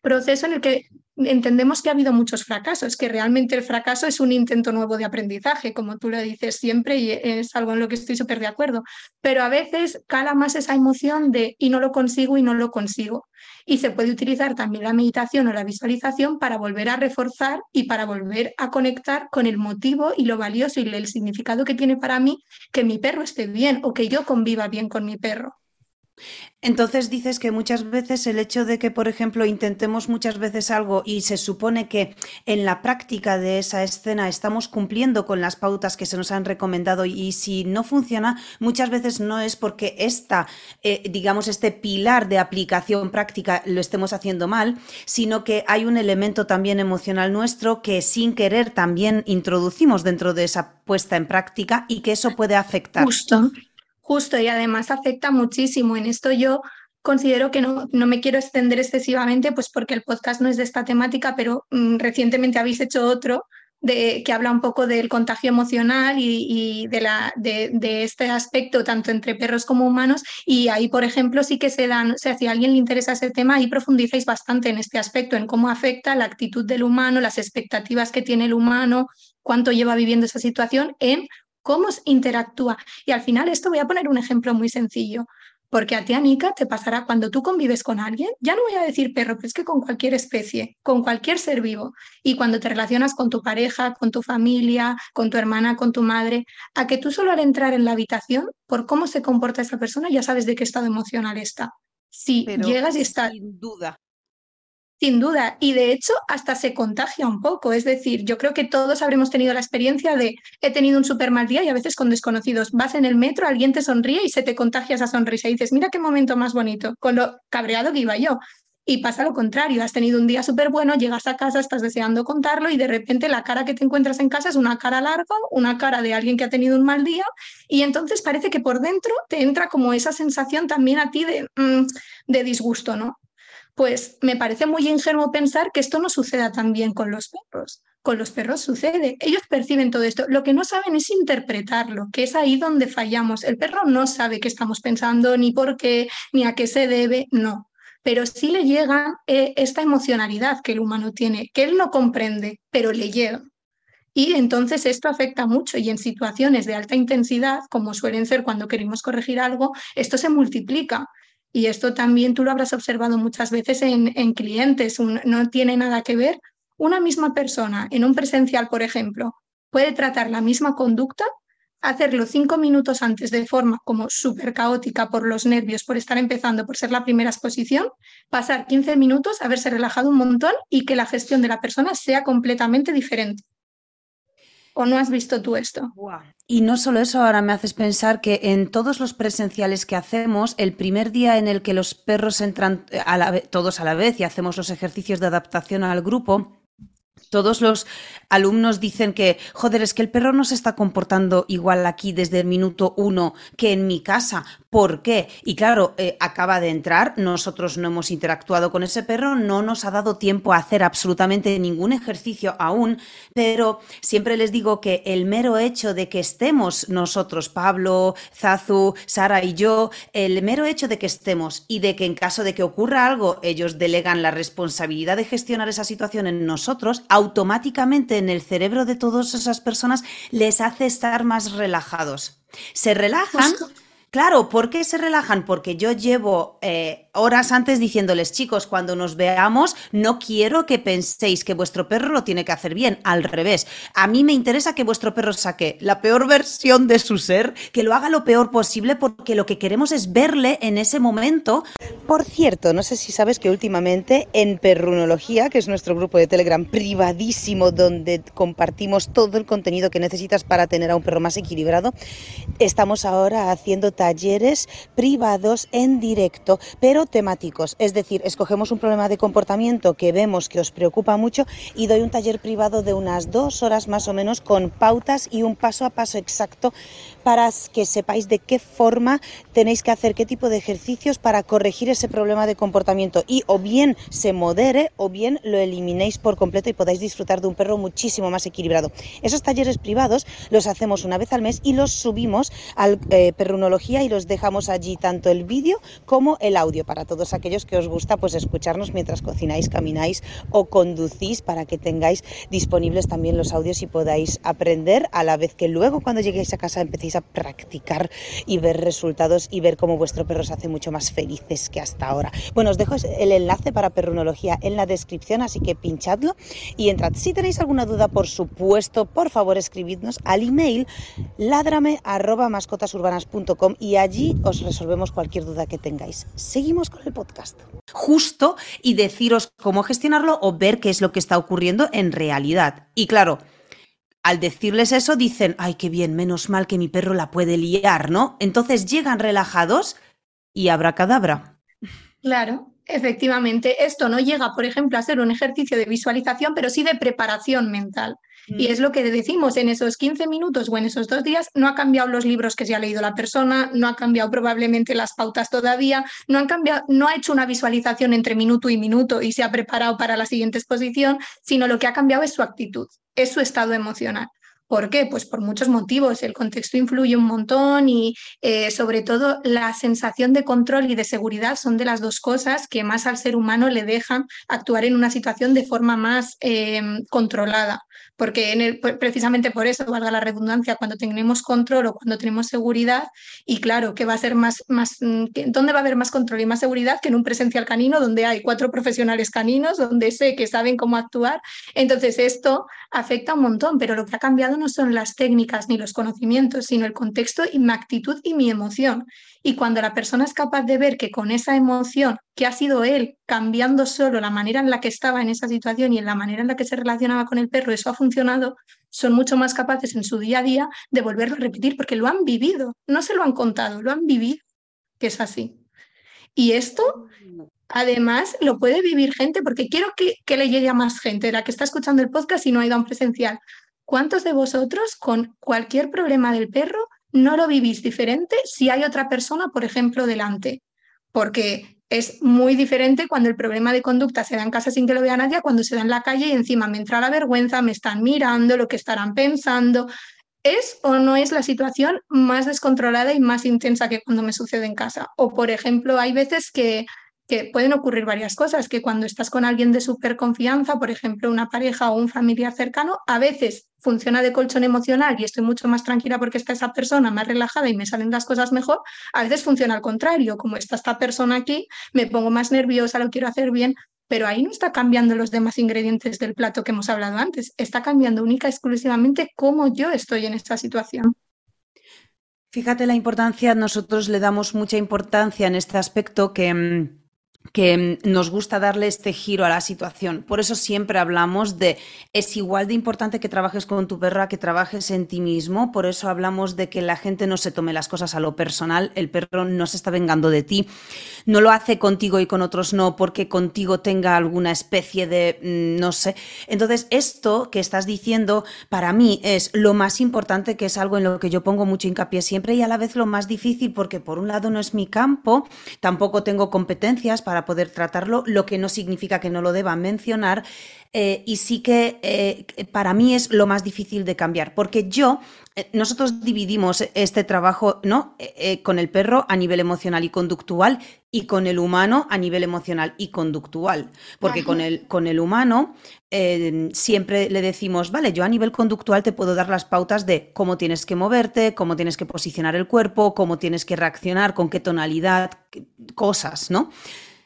[SPEAKER 2] proceso en el que entendemos que ha habido muchos fracasos, que realmente el fracaso es un intento nuevo de aprendizaje, como tú lo dices siempre y es algo en lo que estoy súper de acuerdo, pero a veces cala más esa emoción de y no lo consigo y no lo consigo. Y se puede utilizar también la meditación o la visualización para volver a reforzar y para volver a conectar con el motivo y lo valioso y el significado que tiene para mí que mi perro esté bien o que yo conviva bien con mi perro.
[SPEAKER 1] Entonces dices que muchas veces el hecho de que, por ejemplo, intentemos muchas veces algo y se supone que en la práctica de esa escena estamos cumpliendo con las pautas que se nos han recomendado y si no funciona, muchas veces no es porque esta, eh, digamos, este pilar de aplicación práctica lo estemos haciendo mal, sino que hay un elemento también emocional nuestro que sin querer también introducimos dentro de esa puesta en práctica y que eso puede afectar.
[SPEAKER 2] Justo. Justo, y además afecta muchísimo. En esto yo considero que no, no, me quiero extender excesivamente, pues porque el podcast no es de esta temática, pero mm, recientemente habéis hecho otro de, que habla un poco del contagio emocional y, de, la, de, de, este aspecto, tanto entre perros como humanos. Y ahí, por ejemplo, sí que se dan, o sea, si a alguien le interesa ese tema, ahí profundizáis bastante en este aspecto, en cómo afecta la actitud del humano, las expectativas que tiene el humano, cuánto lleva viviendo esa situación en cómo interactúa. Y al final esto voy a poner un ejemplo muy sencillo, porque a ti, Anika, te pasará cuando tú convives con alguien, ya no voy a decir perro, pero es que con cualquier especie, con cualquier ser vivo, y cuando te relacionas con tu pareja, con tu familia, con tu hermana, con tu madre, a que tú solo al entrar en la habitación, por cómo se comporta esa persona, ya sabes de qué estado emocional está. Si llegas y estás...
[SPEAKER 1] Sin duda.
[SPEAKER 2] Sin duda, y de hecho hasta se contagia un poco. Es decir, yo creo que todos habremos tenido la experiencia de he tenido un súper mal día y a veces con desconocidos. Vas en el metro, alguien te sonríe y se te contagia esa sonrisa y dices, mira qué momento más bonito, con lo cabreado que iba yo. Y pasa lo contrario, has tenido un día súper bueno, llegas a casa, estás deseando contarlo y de repente la cara que te encuentras en casa es una cara larga, una cara de alguien que ha tenido un mal día y entonces parece que por dentro te entra como esa sensación también a ti de, mm, de disgusto, ¿no? Pues me parece muy ingenuo pensar que esto no suceda también con los perros. Con los perros sucede. Ellos perciben todo esto. Lo que no saben es interpretarlo, que es ahí donde fallamos. El perro no sabe qué estamos pensando, ni por qué, ni a qué se debe, no. Pero sí le llega eh, esta emocionalidad que el humano tiene, que él no comprende, pero le llega. Y entonces esto afecta mucho y en situaciones de alta intensidad, como suelen ser cuando queremos corregir algo, esto se multiplica y esto también tú lo habrás observado muchas veces en, clientes, no tiene nada que ver. Una misma persona en un presencial, por ejemplo, puede tratar la misma conducta, hacerlo cinco minutos antes de forma como súper caótica por los nervios, por estar empezando, por ser la primera exposición, pasar 15 minutos, haberse relajado un montón y que la gestión de la persona sea completamente diferente. ¿O no has visto tú esto?
[SPEAKER 1] Y no solo eso, ahora me haces pensar que en todos los presenciales que hacemos, el primer día en el que los perros entran todos a la vez y hacemos los ejercicios de adaptación al grupo, Todos los alumnos dicen que, joder, es que el perro no se está comportando igual aquí desde el minuto uno que en mi casa. ¿Por qué? Y claro, eh, acaba de entrar, nosotros no hemos interactuado con ese perro, no nos ha dado tiempo a hacer absolutamente ningún ejercicio aún, pero siempre les digo que el mero hecho de que estemos nosotros, Pablo, Zazu, Sara y yo, el mero hecho de que estemos y de que en caso de que ocurra algo, ellos delegan la responsabilidad de gestionar esa situación en nosotros, automáticamente en el cerebro de todas esas personas les hace estar más relajados. Se relajan. Claro, ¿por qué se relajan? Porque yo llevo eh, horas antes diciéndoles, chicos, cuando nos veamos, no quiero que penséis que vuestro perro lo tiene que hacer bien, al revés. A mí me interesa que vuestro perro saque la peor versión de su ser, que lo haga lo peor posible, porque lo que queremos es verle en ese momento. Por cierto, no sé si sabes que últimamente en Perrunología, que es nuestro grupo de Telegram privadísimo, donde compartimos todo el contenido que necesitas para tener a un perro más equilibrado, estamos ahora haciendo talleres privados en directo, pero temáticos. Es decir, escogemos un problema de comportamiento que vemos que os preocupa mucho y doy un taller privado de unas dos horas más o menos con pautas y un paso a paso exacto para que sepáis de qué forma tenéis que hacer, qué tipo de ejercicios para corregir ese problema de comportamiento y o bien se modere o bien lo eliminéis por completo y podáis disfrutar de un perro muchísimo más equilibrado. Esos talleres privados los hacemos una vez al mes y los subimos al eh, Perrunología y los dejamos allí tanto el vídeo como el audio para todos aquellos que os gusta pues escucharnos mientras cocináis, camináis o conducís para que tengáis disponibles también los audios y podáis aprender a la vez que luego cuando lleguéis a casa empecéis a practicar y ver resultados y ver cómo vuestro perro se hace mucho más felices que hasta ahora. Bueno, os dejo el enlace para perrunología en la descripción, así que pinchadlo y entrad. Si tenéis alguna duda, por supuesto, por favor escribidnos al email ladrame y allí os resolvemos cualquier duda que tengáis. Seguimos con el podcast. Justo y deciros cómo gestionarlo o ver qué es lo que está ocurriendo en realidad. Y claro, al decirles eso dicen, ay, qué bien, menos mal que mi perro la puede liar, ¿no? Entonces llegan relajados y habrá cadabra.
[SPEAKER 2] Claro, efectivamente. Esto no llega, por ejemplo, a ser un ejercicio de visualización, pero sí de preparación mental. Y es lo que decimos, en esos 15 minutos o en esos dos días no ha cambiado los libros que se ha leído la persona, no ha cambiado probablemente las pautas todavía, no, han cambiado, no ha hecho una visualización entre minuto y minuto y se ha preparado para la siguiente exposición, sino lo que ha cambiado es su actitud, es su estado emocional. ¿Por qué? Pues por muchos motivos. El contexto influye un montón y eh, sobre todo la sensación de control y de seguridad son de las dos cosas que más al ser humano le dejan actuar en una situación de forma más eh, controlada porque en el, precisamente por eso, valga la redundancia, cuando tenemos control o cuando tenemos seguridad, y claro, que va a ser más, más, mm, ¿dónde va a haber más control y más seguridad que en un presencial canino donde hay cuatro profesionales caninos, donde sé que saben cómo actuar? Entonces esto afecta un montón, pero lo que ha cambiado no son las técnicas ni los conocimientos, sino el contexto y mi actitud y mi emoción. Y cuando la persona es capaz de ver que con esa emoción, que ha sido él cambiando solo la manera en la que estaba en esa situación y en la manera en la que se relacionaba con el perro, eso ha funcionado, son mucho más capaces en su día a día de volverlo a repetir porque lo han vivido, no se lo han contado, lo han vivido, que es así. Y esto, además, lo puede vivir gente, porque quiero que, que le llegue a más gente, la que está escuchando el podcast y no ha ido a un presencial. ¿Cuántos de vosotros con cualquier problema del perro no lo vivís diferente si hay otra persona, por ejemplo, delante, porque es muy diferente cuando el problema de conducta se da en casa sin que lo vea nadie, cuando se da en la calle y encima me entra la vergüenza, me están mirando, lo que estarán pensando. ¿Es o no es la situación más descontrolada y más intensa que cuando me sucede en casa? O, por ejemplo, hay veces que que pueden ocurrir varias cosas, que cuando estás con alguien de súper confianza, por ejemplo, una pareja o un familiar cercano, a veces funciona de colchón emocional y estoy mucho más tranquila porque está esa persona más relajada y me salen las cosas mejor, a veces funciona al contrario, como está esta persona aquí, me pongo más nerviosa, lo quiero hacer bien, pero ahí no está cambiando los demás ingredientes del plato que hemos hablado antes, está cambiando única y exclusivamente cómo yo estoy en esta situación.
[SPEAKER 1] Fíjate la importancia, nosotros le damos mucha importancia en este aspecto que mm, que mm, nos gusta darle este giro a la situación. Por eso siempre hablamos de es igual de importante que trabajes con tu perra que trabajes en ti mismo. Por eso hablamos de que la gente no se tome las cosas a lo personal. El perro no se está vengando de ti. No lo hace contigo y con otros no porque contigo tenga alguna especie de mm, no sé. Entonces, esto que estás diciendo para mí es lo más importante, que es algo en lo que yo pongo mucho hincapié siempre y a la vez lo más difícil porque por un lado no es mi campo, tampoco tengo competencias para para poder tratarlo, lo que no significa que no lo deba mencionar. Eh, y sí que eh, para mí es lo más difícil de cambiar, porque yo, eh, nosotros dividimos este trabajo ¿no? con el perro a nivel emocional y conductual y con el humano a nivel emocional y conductual, porque con el, con el humano siempre le decimos, vale, yo a nivel conductual te puedo dar las pautas de cómo tienes que moverte, cómo tienes que posicionar el cuerpo, cómo tienes que reaccionar, con qué tonalidad, cosas, ¿no?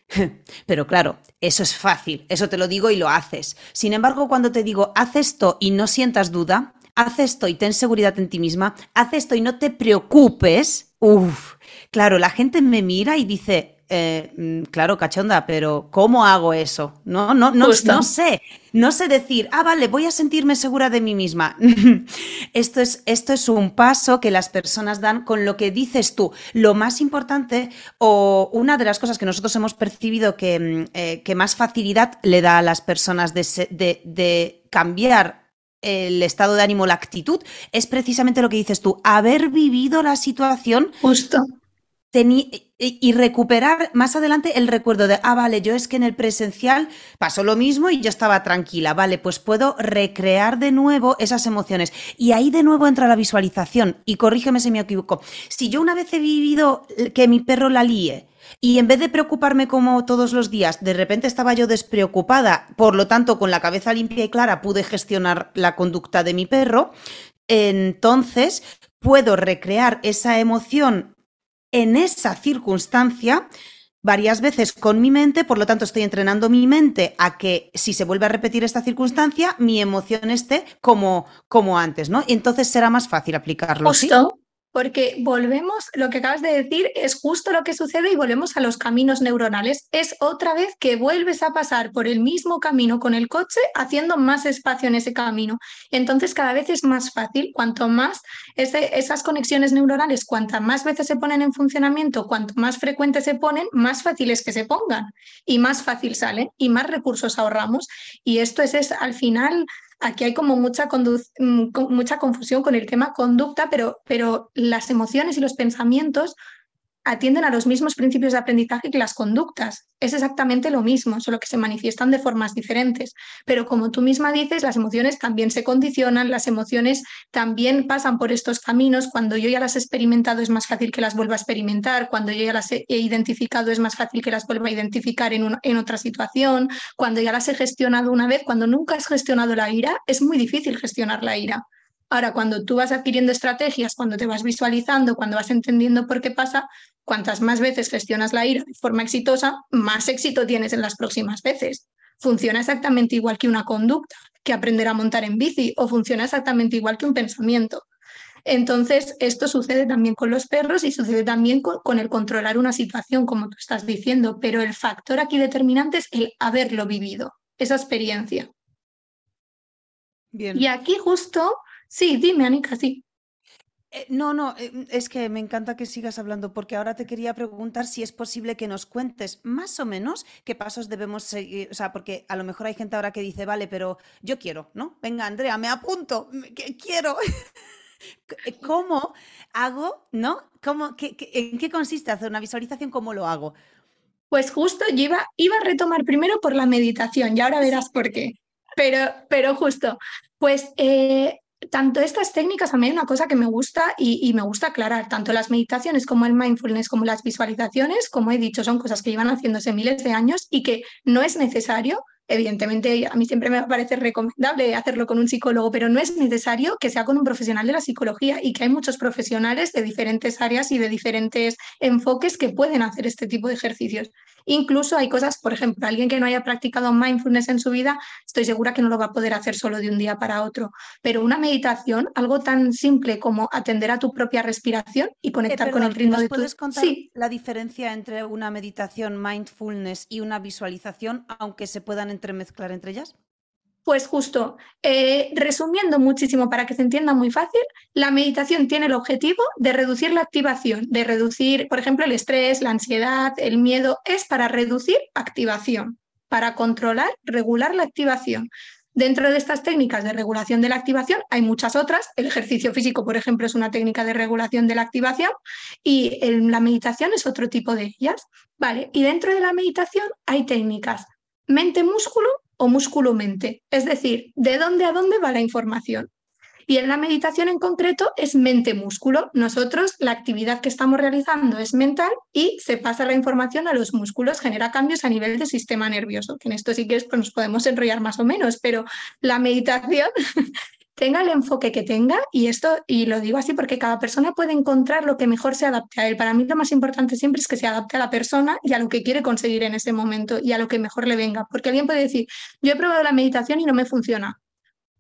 [SPEAKER 1] Pero claro, eso es fácil, eso te lo digo y lo haces. Sin embargo, cuando te digo, haz esto y no sientas duda, haz esto y ten seguridad en ti misma, haz esto y no te preocupes, uff, claro, la gente me mira y dice, eh, mm, claro, cachonda, pero ¿cómo hago eso? No, no, no, no sé. No sé decir, ah, vale, voy a sentirme segura de mí misma. esto, es, esto es un paso que las personas dan con lo que dices tú. Lo más importante o una de las cosas que nosotros hemos percibido que, mm, eh, más facilidad le da a las personas de, de cambiar el estado de ánimo, la actitud, es precisamente lo que dices tú, haber vivido la situación.
[SPEAKER 2] Justo
[SPEAKER 1] y recuperar más adelante el recuerdo de, ah, vale, yo es que en el presencial pasó lo mismo y yo estaba tranquila, vale, pues puedo recrear de nuevo esas emociones. Y ahí de nuevo entra la visualización, y corrígeme si me equivoco. Si yo una vez he vivido que mi perro la líe, y en vez de preocuparme como todos los días, de repente estaba yo despreocupada, por lo tanto, con la cabeza limpia y clara pude gestionar la conducta de mi perro, entonces puedo recrear esa emoción en esa circunstancia varias veces con mi mente, por lo tanto estoy entrenando mi mente a que si se vuelve a repetir esta circunstancia, mi emoción esté como, como antes, ¿no? Entonces será más fácil aplicarlo.
[SPEAKER 2] Porque volvemos, lo que acabas de decir es justo lo que sucede y volvemos a los caminos neuronales. Es otra vez que vuelves a pasar por el mismo camino con el coche haciendo más espacio en ese camino. Entonces cada vez es más fácil, cuanto más esas conexiones neuronales, cuantas más veces se ponen en funcionamiento, cuanto más frecuentes se ponen, más fácil es que se pongan y más fácil salen y más recursos ahorramos. Y esto es, es al final Aquí hay como mucha, mm, mucha confusión con el tema conducta, pero, pero las emociones y los pensamientos atienden a los mismos principios de aprendizaje que las conductas. Es exactamente lo mismo, solo que se manifiestan de formas diferentes. Pero como tú misma dices, las emociones también se condicionan, las emociones también pasan por estos caminos. Cuando yo ya las he experimentado es más fácil que las vuelva a experimentar, cuando yo ya las he identificado es más fácil que las vuelva a identificar en, en otra situación, cuando ya las he gestionado una vez, cuando nunca has gestionado la ira, es muy difícil gestionar la ira. Ahora, cuando tú vas adquiriendo estrategias, cuando te vas visualizando, cuando vas entendiendo por qué pasa, cuantas más veces gestionas la ira de forma exitosa, más éxito tienes en las próximas veces. Funciona exactamente igual que una conducta, que aprender a montar en bici, o funciona exactamente igual que un pensamiento. Entonces, esto sucede también con los perros y sucede también con, el controlar una situación, como tú estás diciendo, pero el factor aquí determinante es el haberlo vivido, esa experiencia. Bien. Y aquí justo Sí, dime, Anika, sí.
[SPEAKER 1] Eh, no, no, eh, es que me encanta que sigas hablando porque ahora te quería preguntar si es posible que nos cuentes más o menos qué pasos debemos seguir, o sea, porque a lo mejor hay gente ahora que dice, vale, pero yo quiero, ¿no? Venga, Andrea, me apunto, quiero. ¿Cómo hago, no? ¿Cómo, ¿En qué consiste hacer una visualización? ¿Cómo lo hago?
[SPEAKER 2] Pues justo yo iba, iba a retomar primero por la meditación y ahora verás por qué. Pero, pero justo, pues eh, tanto estas técnicas, a mí hay una cosa que me gusta y, me gusta aclarar, tanto las meditaciones como el mindfulness, como las visualizaciones, como he dicho, son cosas que llevan haciéndose miles de años y que no es necesario, evidentemente a mí siempre me parece recomendable hacerlo con un psicólogo, pero no es necesario que sea con un profesional de la psicología y que hay muchos profesionales de diferentes áreas y de diferentes enfoques que pueden hacer este tipo de ejercicios. Incluso hay cosas, por ejemplo, alguien que no haya practicado mindfulness en su vida, estoy segura que no lo va a poder hacer solo de un día para otro. Pero una meditación, algo tan simple como atender a tu propia respiración y conectar
[SPEAKER 1] eh,
[SPEAKER 2] con el ritmo de tu...
[SPEAKER 1] ¿Puedes contar sí. la diferencia entre una meditación mindfulness y una visualización, aunque se puedan entremezclar entre ellas?
[SPEAKER 2] Pues justo, eh, resumiendo muchísimo para que se entienda muy fácil, la meditación tiene el objetivo de reducir la activación, de reducir, por ejemplo, el estrés, la ansiedad, el miedo, es para reducir activación, para controlar, regular la activación. Dentro de estas técnicas de regulación de la activación hay muchas otras. El ejercicio físico, por ejemplo, es una técnica de regulación de la activación y la meditación es otro tipo de ellas. Vale, y dentro de la meditación hay técnicas mente-músculo o músculo-mente, es decir, de dónde a dónde va la información. Y en la meditación en concreto es mente-músculo. Nosotros la actividad que estamos realizando es mental y se pasa la información a los músculos, genera cambios a nivel del sistema nervioso, que en esto sí que pues, nos podemos enrollar más o menos, pero la meditación tenga el enfoque que tenga y esto, y lo digo así porque cada persona puede encontrar lo que mejor se adapte a él. Para mí lo más importante siempre es que se adapte a la persona y a lo que quiere conseguir en ese momento y a lo que mejor le venga. Porque alguien puede decir, yo he probado la meditación y no me funciona.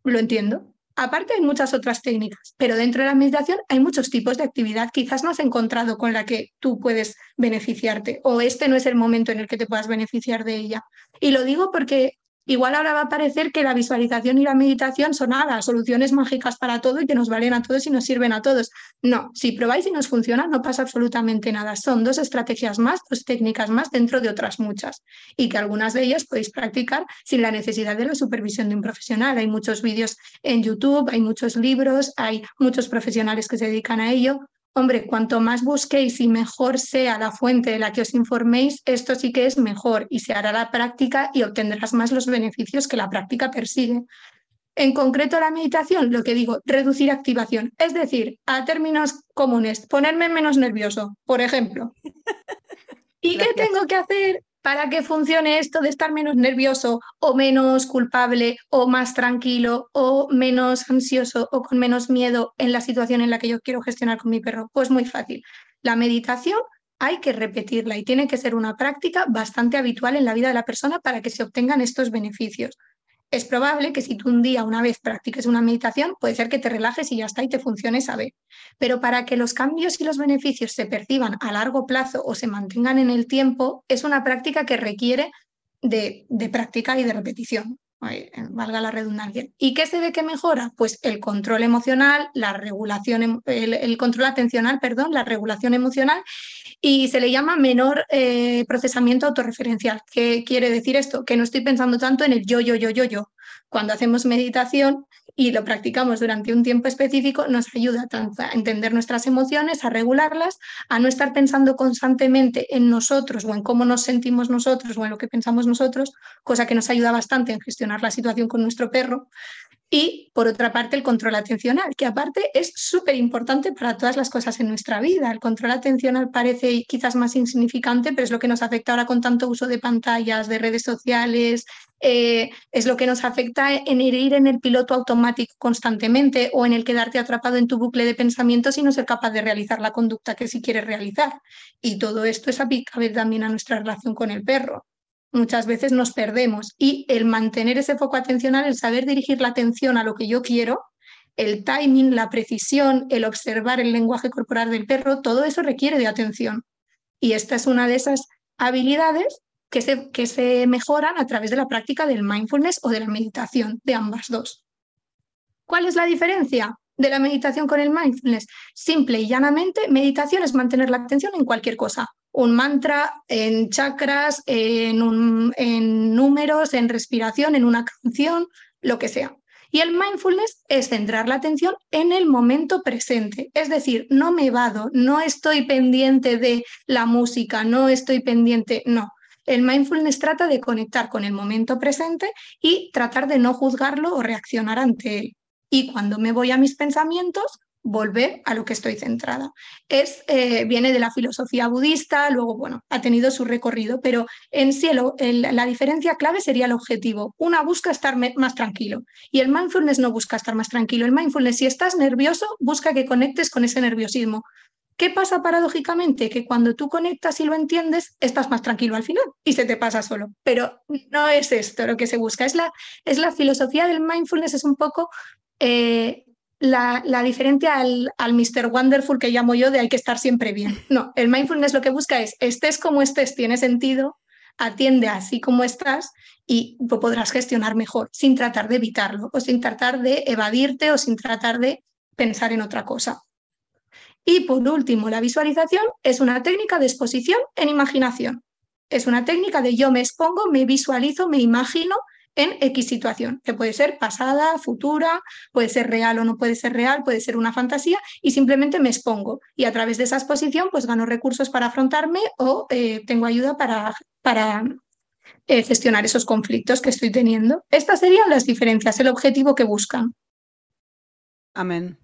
[SPEAKER 2] Lo entiendo. Aparte hay muchas otras técnicas, pero dentro de la meditación hay muchos tipos de actividad. Quizás no has encontrado con la que tú puedes beneficiarte o este no es el momento en el que te puedas beneficiar de ella. Y lo digo porque Igual ahora va a parecer que la visualización y la meditación son nada, soluciones mágicas para todo y que nos valen a todos y nos sirven a todos. No, si probáis y nos funciona, no pasa absolutamente nada. Son dos estrategias más, dos técnicas más dentro de otras muchas y que algunas de ellas podéis practicar sin la necesidad de la supervisión de un profesional. Hay muchos vídeos en YouTube, hay muchos libros, hay muchos profesionales que se dedican a ello. Hombre, cuanto más busquéis y mejor sea la fuente de la que os informéis, esto sí que es mejor y se hará la práctica y obtendrás más los beneficios que la práctica persigue. En concreto, la meditación, lo que digo, reducir activación. Es decir, a términos comunes, ponerme menos nervioso, por ejemplo. ¿Y qué tengo que hacer? Para que funcione esto de estar menos nervioso o menos culpable o más tranquilo o menos ansioso o con menos miedo en la situación en la que yo quiero gestionar con mi perro? Pues muy fácil. La meditación hay que repetirla y tiene que ser una práctica bastante habitual en la vida de la persona para que se obtengan estos beneficios es probable que si tú un día, una vez practiques una meditación, puede ser que te relajes y ya está y te funcione esa vez. Pero para que los cambios y los beneficios se perciban a largo plazo o se mantengan en el tiempo, es una práctica que requiere de, de práctica y de repetición. Eh, valga la redundancia. ¿Y qué se ve que mejora? Pues el control emocional, la regulación, el, control atencional, perdón, la regulación emocional y se le llama menor eh, procesamiento autorreferencial. ¿Qué quiere decir esto? Que no estoy pensando tanto en el yo, yo, yo, yo, yo. Cuando hacemos meditación y lo practicamos durante un tiempo específico, nos ayuda tanto a entender nuestras emociones, a regularlas, a no estar pensando constantemente en nosotros o en cómo nos sentimos nosotros o en lo que pensamos nosotros, cosa que nos ayuda bastante en gestionar la situación con nuestro perro, y por otra parte, el control atencional, que aparte es súper importante para todas las cosas en nuestra vida. El control atencional parece quizás más insignificante, pero es lo que nos afecta ahora con tanto uso de pantallas, de redes sociales, eh, es lo que nos afecta en ir en el piloto automático constantemente o en el quedarte atrapado en tu bucle de pensamientos y no ser capaz de realizar la conducta que sí quieres realizar. Y todo esto es aplicable también a nuestra relación con el perro muchas veces nos perdemos y el mantener ese foco atencional, el saber dirigir la atención a lo que yo quiero, el timing, la precisión, el observar el lenguaje corporal del perro, todo eso requiere de atención. Y esta es una de esas habilidades que se, que se mejoran a través de la práctica del mindfulness o de la meditación, de ambas dos. ¿Cuál es la diferencia de la meditación con el mindfulness? Simple y llanamente, meditación es mantener la atención en cualquier cosa, un mantra, en chakras, en, en números, en respiración, en una canción, lo que sea. Y el mindfulness es centrar la atención en el momento presente, es decir, no me vado, no estoy pendiente de la música, no estoy pendiente, no. El mindfulness trata de conectar con el momento presente y tratar de no juzgarlo o reaccionar ante él. Y cuando me voy a mis pensamientos, volver a lo que estoy centrada. Es, eh, viene de la filosofía budista, luego, bueno, ha tenido su recorrido, pero en cielo la diferencia clave sería el objetivo. Una busca estar más tranquilo y el mindfulness no busca estar más tranquilo. El mindfulness, si estás nervioso, busca que conectes con ese nerviosismo. ¿Qué pasa paradójicamente? Que cuando tú conectas y lo entiendes, estás más tranquilo al final y se te pasa solo. Pero no es esto lo que se busca. Es la, es la filosofía del mindfulness, es un poco eh, la, la, diferencia al, al Mr. Wonderful que llamo yo de hay que estar siempre bien. No, el mindfulness lo que busca es estés como estés, tiene sentido, atiende así como estás y lo podrás gestionar mejor sin tratar de evitarlo o sin tratar de evadirte o sin tratar de pensar en otra cosa. Y por último, la visualización es una técnica de exposición en imaginación. Es una técnica de yo me expongo, me visualizo, me imagino en X situación, que puede ser pasada, futura, puede ser real o no puede ser real, puede ser una fantasía, y simplemente me expongo. Y a través de esa exposición, pues gano recursos para afrontarme o eh, tengo ayuda para, para eh, gestionar esos conflictos que estoy teniendo. Estas serían las diferencias, el objetivo que buscan.
[SPEAKER 1] Amén.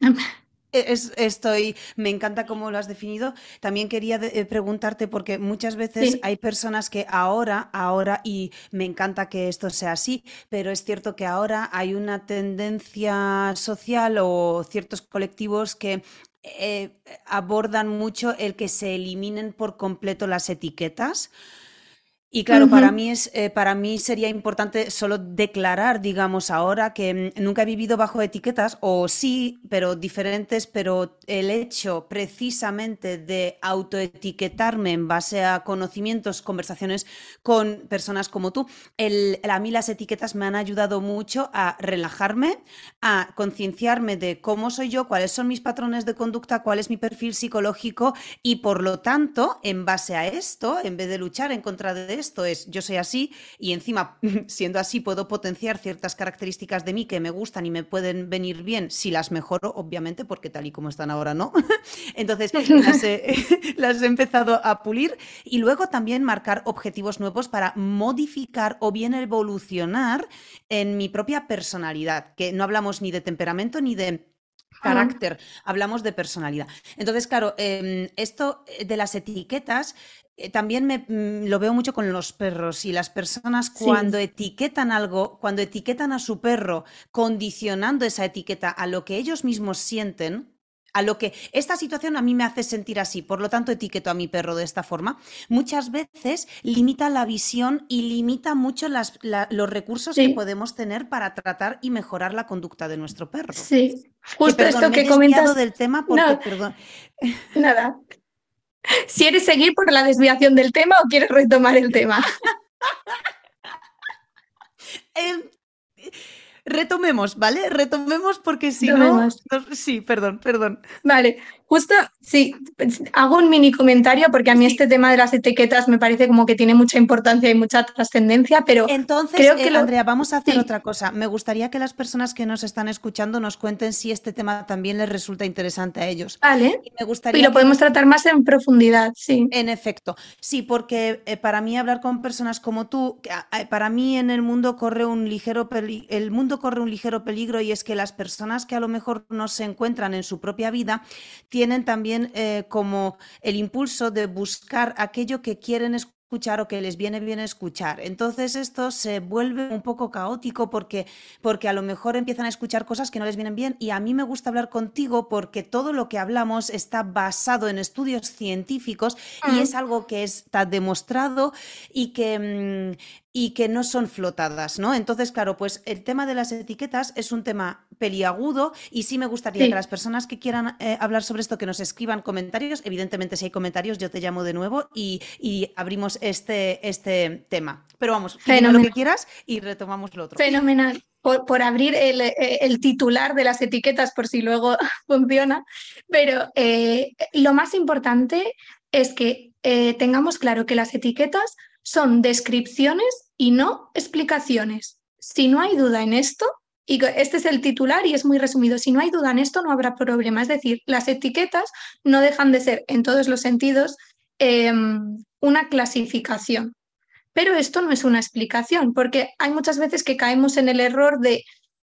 [SPEAKER 1] estoy, me encanta cómo lo has definido. También quería eh, preguntarte porque muchas veces hay personas que ahora, ahora, y me encanta que esto sea así, pero es cierto que ahora hay una tendencia social o ciertos colectivos que eh, abordan mucho el que se eliminen por completo las etiquetas. Y claro, para, mí es, eh, para mí sería importante solo declarar, digamos, ahora que mm, nunca he vivido bajo etiquetas, o sí, pero diferentes, pero el hecho precisamente de autoetiquetarme en base a conocimientos, conversaciones con personas como tú, el, a mí las etiquetas me han ayudado mucho a relajarme, a concienciarme de cómo soy yo, cuáles son mis patrones de conducta, cuál es mi perfil psicológico y por lo tanto, en base a esto, en vez de luchar en contra de esto es yo soy así y encima siendo así puedo potenciar ciertas características de mí que me gustan y me pueden venir bien si las mejoro, obviamente, porque tal y como están ahora no. Entonces las he, empezado a pulir y luego también marcar objetivos nuevos para modificar o bien evolucionar en mi propia personalidad, que no hablamos ni de temperamento ni de carácter, hablamos de personalidad. Entonces, claro, em, esto de las etiquetas eh, también me, mm, lo veo mucho con los perros y las personas cuando etiquetan algo, cuando etiquetan a su perro, condicionando esa etiqueta a lo que ellos mismos sienten, a lo que esta situación a mí me hace sentir así, por lo tanto etiqueto a mi perro de esta forma, muchas veces limita la visión y limita mucho las, los recursos que podemos tener para tratar y mejorar la conducta de nuestro perro.
[SPEAKER 2] Sí, justo esto que comentas
[SPEAKER 1] del tema porque, perdón.
[SPEAKER 2] Nada, ¿Quieres seguir por la desviación del tema o quieres retomar el tema?
[SPEAKER 1] Em, retomemos, ¿vale? Retomemos porque si no... Sí, perdón, perdón.
[SPEAKER 2] Vale, Justo, sí, hago un mini comentario porque a mí este tema de las etiquetas me parece como que tiene mucha importancia y mucha trascendencia, pero
[SPEAKER 1] entonces, creo que eh, Andrea, vamos a hacer otra cosa. Me gustaría que las personas que nos están escuchando nos cuenten si este tema también les resulta interesante a ellos.
[SPEAKER 2] Vale. Y, me gustaría y lo podemos tratar más en profundidad, sí.
[SPEAKER 1] En efecto, sí, porque eh, para mí hablar con personas como tú, para mí en el mundo corre un ligero el mundo corre un ligero peligro y es que las personas que a lo mejor no se encuentran en su propia vida tienen también eh, como el impulso de buscar aquello que quieren escuchar o que les viene bien escuchar. Entonces esto se vuelve un poco caótico porque, porque a lo mejor empiezan a escuchar cosas que no les vienen bien y a mí me gusta hablar contigo porque todo lo que hablamos está basado en estudios científicos y es algo que está demostrado y que, mm, y que no son flotadas, ¿no? Entonces, claro, pues el tema de las etiquetas es un tema peliagudo y sí me gustaría que las personas que quieran eh, hablar sobre esto que nos escriban comentarios. Evidentemente, si hay comentarios, yo te llamo de nuevo y, abrimos este, este tema. Pero vamos, lo que quieras y retomamos lo otro.
[SPEAKER 2] Fenomenal. Por, abrir eh, el, titular de las etiquetas por si luego funciona. Pero eh, lo más importante es que tengamos claro que las etiquetas son descripciones y no explicaciones. Si no hay duda en esto, y este es el titular y es muy resumido, si no hay duda en esto no habrá problema. Es decir, las etiquetas no dejan de ser en todos los sentidos em, una clasificación. Pero esto no es una explicación, porque hay muchas veces que caemos en el error de,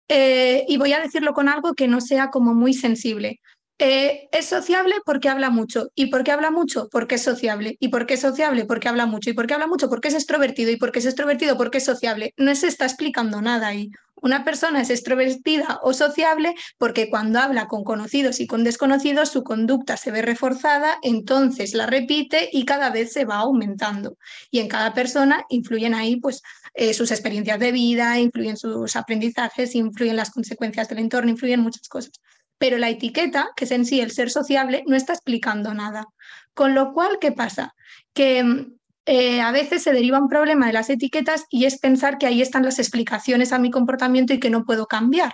[SPEAKER 2] eh, y voy a decirlo con algo que no sea como muy sensible, eh, es sociable porque habla mucho. ¿Y por qué habla mucho? Porque es sociable. ¿Y por qué es sociable? Porque habla mucho. ¿Y por qué habla mucho? Porque es extrovertido. ¿Y por qué es extrovertido? Porque es sociable. No se está explicando nada ahí. Una persona es extrovertida o sociable porque cuando habla con conocidos y con desconocidos su conducta se ve reforzada, entonces la repite y cada vez se va aumentando. Y en cada persona influyen ahí pues eh, sus experiencias de vida, influyen sus aprendizajes, influyen las consecuencias del entorno, influyen muchas cosas. Pero la etiqueta, que es en sí el ser sociable, no está explicando nada. Con lo cual, ¿qué pasa? Que eh, a veces se deriva un problema de las etiquetas y es pensar que ahí están las explicaciones a mi comportamiento y que no puedo cambiar.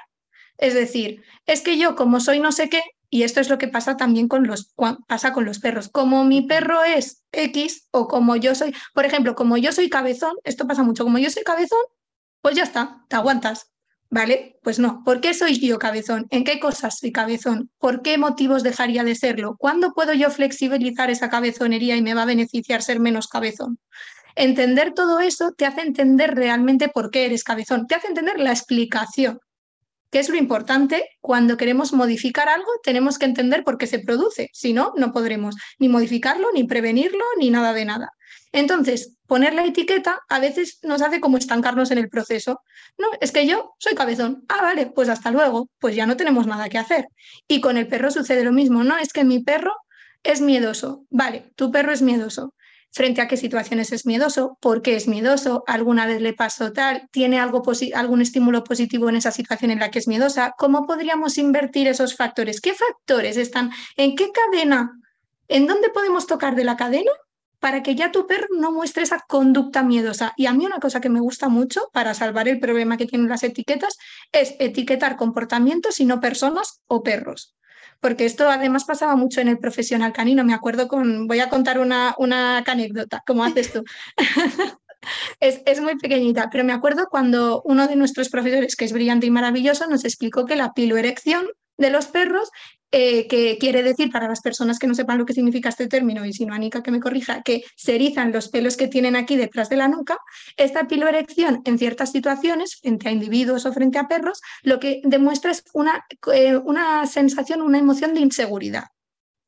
[SPEAKER 2] Es decir, es que yo como soy no sé qué, y esto es lo que pasa también con los, pasa con los perros, como mi perro es X o como yo soy, por ejemplo, como yo soy cabezón, esto pasa mucho, como yo soy cabezón, pues ya está, te aguantas. ¿Vale? Pues no. ¿Por qué soy yo cabezón? ¿En qué cosas soy cabezón? ¿Por qué motivos dejaría de serlo? ¿Cuándo puedo yo flexibilizar esa cabezonería y me va a beneficiar ser menos cabezón? Entender todo eso te hace entender realmente por qué eres cabezón, te hace entender la explicación, que es lo importante. Cuando queremos modificar algo, tenemos que entender por qué se produce, si no, no podremos ni modificarlo, ni prevenirlo, ni nada de nada. Entonces, poner la etiqueta a veces nos hace como estancarnos en el proceso. No, es que yo soy cabezón. Ah, vale, pues hasta luego, pues ya no tenemos nada que hacer. Y con el perro sucede lo mismo, ¿no? Es que mi perro es miedoso. Vale, tu perro es miedoso. ¿Frente a qué situaciones es miedoso? ¿Por qué es miedoso? ¿Alguna vez le pasó tal? ¿Tiene algo algún estímulo positivo en esa situación en la que es miedosa? ¿Cómo podríamos invertir esos factores? ¿Qué factores están? ¿En qué cadena? ¿En dónde podemos tocar de la cadena para que ya tu perro no muestre esa conducta miedosa. Y a mí una cosa que me gusta mucho para salvar el problema que tienen las etiquetas es etiquetar comportamientos y no personas o perros. Porque esto además pasaba mucho en el profesional canino. Me acuerdo con, voy a contar una, una anécdota, como haces tú. Es, es, muy pequeñita, pero me acuerdo cuando uno de nuestros profesores, que es brillante y maravilloso, nos explicó que la piloerección de los perros eh, que quiere decir para las personas que no sepan lo que significa este término, y si no, Anika que me corrija, que se erizan los pelos que tienen aquí detrás de la nuca, esta piloerección en ciertas situaciones, frente a individuos o frente a perros, lo que demuestra es una, eh, una sensación, una emoción de inseguridad.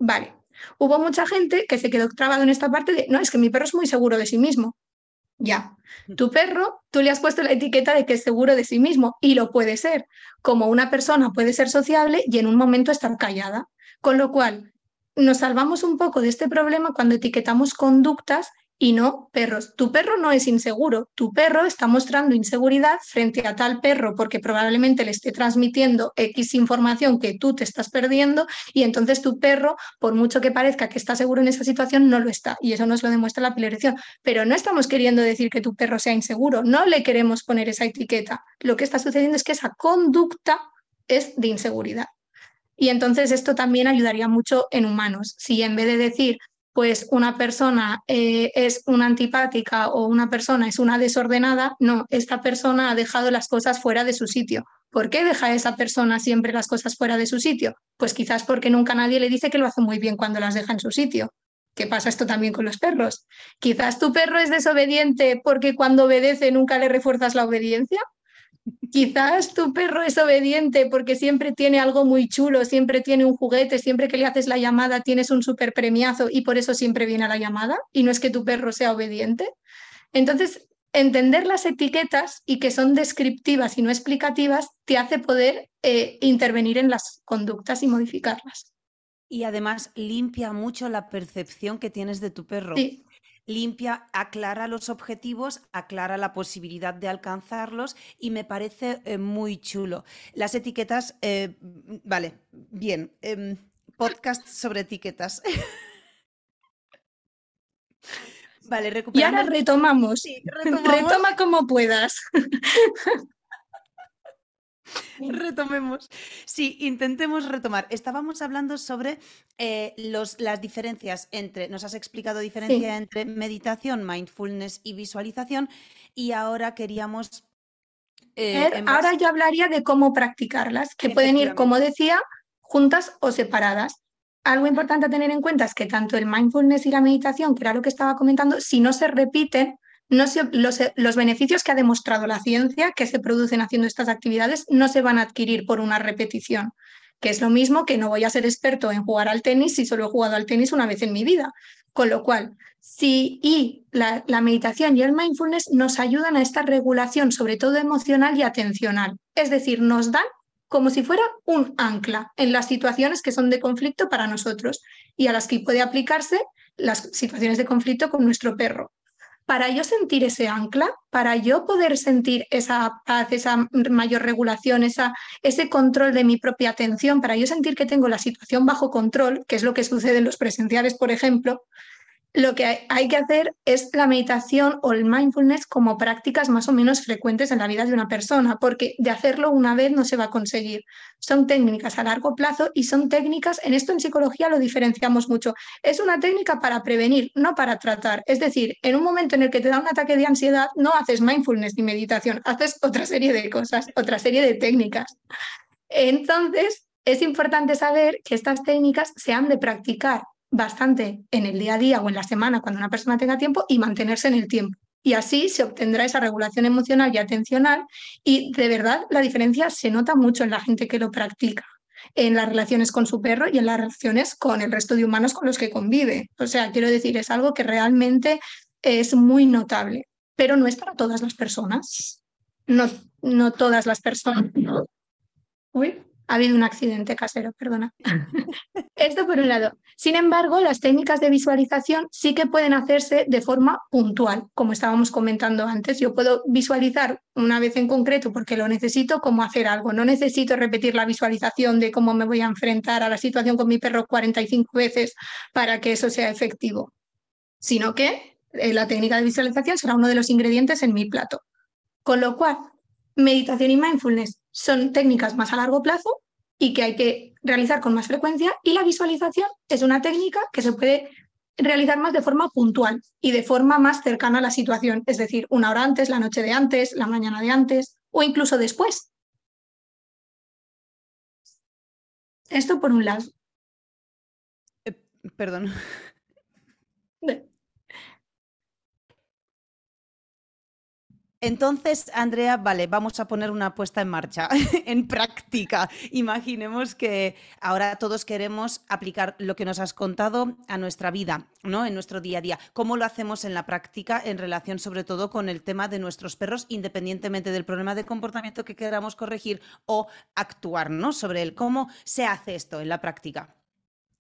[SPEAKER 2] Vale, hubo mucha gente que se quedó trabado en esta parte de, no, es que mi perro es muy seguro de sí mismo. Ya, tu perro, tú le has puesto la etiqueta de que es seguro de sí mismo y lo puede ser, como una persona puede ser sociable y en un momento estar callada. Con lo cual, nos salvamos un poco de este problema cuando etiquetamos conductas y no perros. Tu perro no es inseguro, tu perro está mostrando inseguridad frente a tal perro porque probablemente le esté transmitiendo X información que tú te estás perdiendo y entonces tu perro, por mucho que parezca que está seguro en esa situación, no lo está y eso nos lo demuestra la pilarización. Pero no estamos queriendo decir que tu perro sea inseguro, no le queremos poner esa etiqueta. Lo que está sucediendo es que esa conducta es de inseguridad. Y entonces esto también ayudaría mucho en humanos. Si en vez de decir pues una persona eh, es una antipática o una persona es una desordenada, no, esta persona ha dejado las cosas fuera de su sitio. ¿Por qué deja esa persona siempre las cosas fuera de su sitio? Pues quizás porque nunca nadie le dice que lo hace muy bien cuando las deja en su sitio. ¿Qué pasa esto también con los perros? Quizás tu perro es desobediente porque cuando obedece nunca le refuerzas la obediencia. Quizás tu perro es obediente porque siempre tiene algo muy chulo, siempre tiene un juguete, siempre que le haces la llamada tienes un super premiazo y por eso siempre viene a la llamada y no es que tu perro sea obediente. Entonces, entender las etiquetas y que son descriptivas y no explicativas te hace poder eh, intervenir en las conductas y modificarlas.
[SPEAKER 1] Y además limpia mucho la percepción que tienes de tu perro. Sí limpia, aclara los objetivos, aclara la posibilidad de alcanzarlos y me parece eh, muy chulo. Las etiquetas, eh, vale, bien, em, podcast sobre etiquetas.
[SPEAKER 2] Vale, recuperamos. Y ahora retomamos. retomamos. Retoma como puedas.
[SPEAKER 1] Retomemos. Sí, intentemos retomar. Estábamos hablando sobre eh, los, las diferencias entre, nos has explicado diferencia entre meditación, mindfulness y visualización, y ahora queríamos...
[SPEAKER 2] Eh, ahora yo hablaría de cómo practicarlas, que pueden ir, como decía, juntas o separadas. Algo importante a tener en cuenta es que tanto el mindfulness y la meditación, que era lo que estaba comentando, si no se repiten, los, beneficios que ha demostrado la ciencia que se producen haciendo estas actividades no se van a adquirir por una repetición, que es lo mismo que no voy a ser experto en jugar al tenis si solo he jugado al tenis una vez en mi vida. Con lo cual, Sí, y la, la, meditación y el mindfulness nos ayudan a esta regulación, sobre todo emocional y atencional. Es decir, nos dan como si fuera un ancla en las situaciones que son de conflicto para nosotros y a las que puede aplicarse las situaciones de conflicto con nuestro perro para yo sentir ese ancla, para yo poder sentir esa paz, esa mayor regulación, esa, ese control de mi propia atención, para yo sentir que tengo la situación bajo control, que es lo que sucede en los presenciales, por ejemplo, lo que hay que hacer es la meditación o el mindfulness como prácticas más o menos frecuentes en la vida de una persona, porque de hacerlo una vez no se va a conseguir. Son técnicas a largo plazo y son técnicas, en esto en psicología lo diferenciamos mucho, es una técnica para prevenir, no para tratar. Es decir, en un momento en el que te da un ataque de ansiedad, no haces mindfulness ni meditación, haces otra serie de cosas, otra serie de técnicas. Entonces, es importante saber que estas técnicas se han de practicar bastante en el día a día o en la semana cuando una persona tenga tiempo y mantenerse en el tiempo. Y así se obtendrá esa regulación emocional y atencional y de verdad la diferencia se nota mucho en la gente que lo practica en las relaciones con su perro y en las relaciones con el resto de humanos con los que convive. O sea, quiero decir, es algo que realmente es muy notable, pero no es para todas las personas. No, no todas las personas. Uy, ha habido un accidente casero, perdona. Esto por un lado. Sin embargo, las técnicas de visualización sí que pueden hacerse de forma puntual, como estábamos comentando antes. Yo puedo visualizar una vez en concreto porque lo necesito como hacer algo. No necesito repetir la visualización de cómo me voy a enfrentar a la situación con mi perro 45 veces para que eso sea efectivo, sino que eh, la técnica de visualización será uno de los ingredientes en mi plato. Con lo cual, meditación y mindfulness son técnicas más a largo plazo y que hay que realizar con más frecuencia y la visualización es una técnica que se puede realizar más de forma puntual y de forma más cercana a la situación, es decir, una hora antes, la noche de antes, la mañana de antes o incluso después. Esto por un lado.
[SPEAKER 1] Eh, perdón. Entonces, Andrea, vale, vamos a poner una puesta en marcha, en práctica. Imaginemos que ahora todos queremos aplicar lo que nos has contado a nuestra vida, ¿no? En nuestro día a día. ¿Cómo lo hacemos en la práctica en relación sobre todo con el tema de nuestros perros, independientemente del problema de comportamiento que queramos corregir o actuar, ¿no? Sobre el cómo se hace esto en la práctica.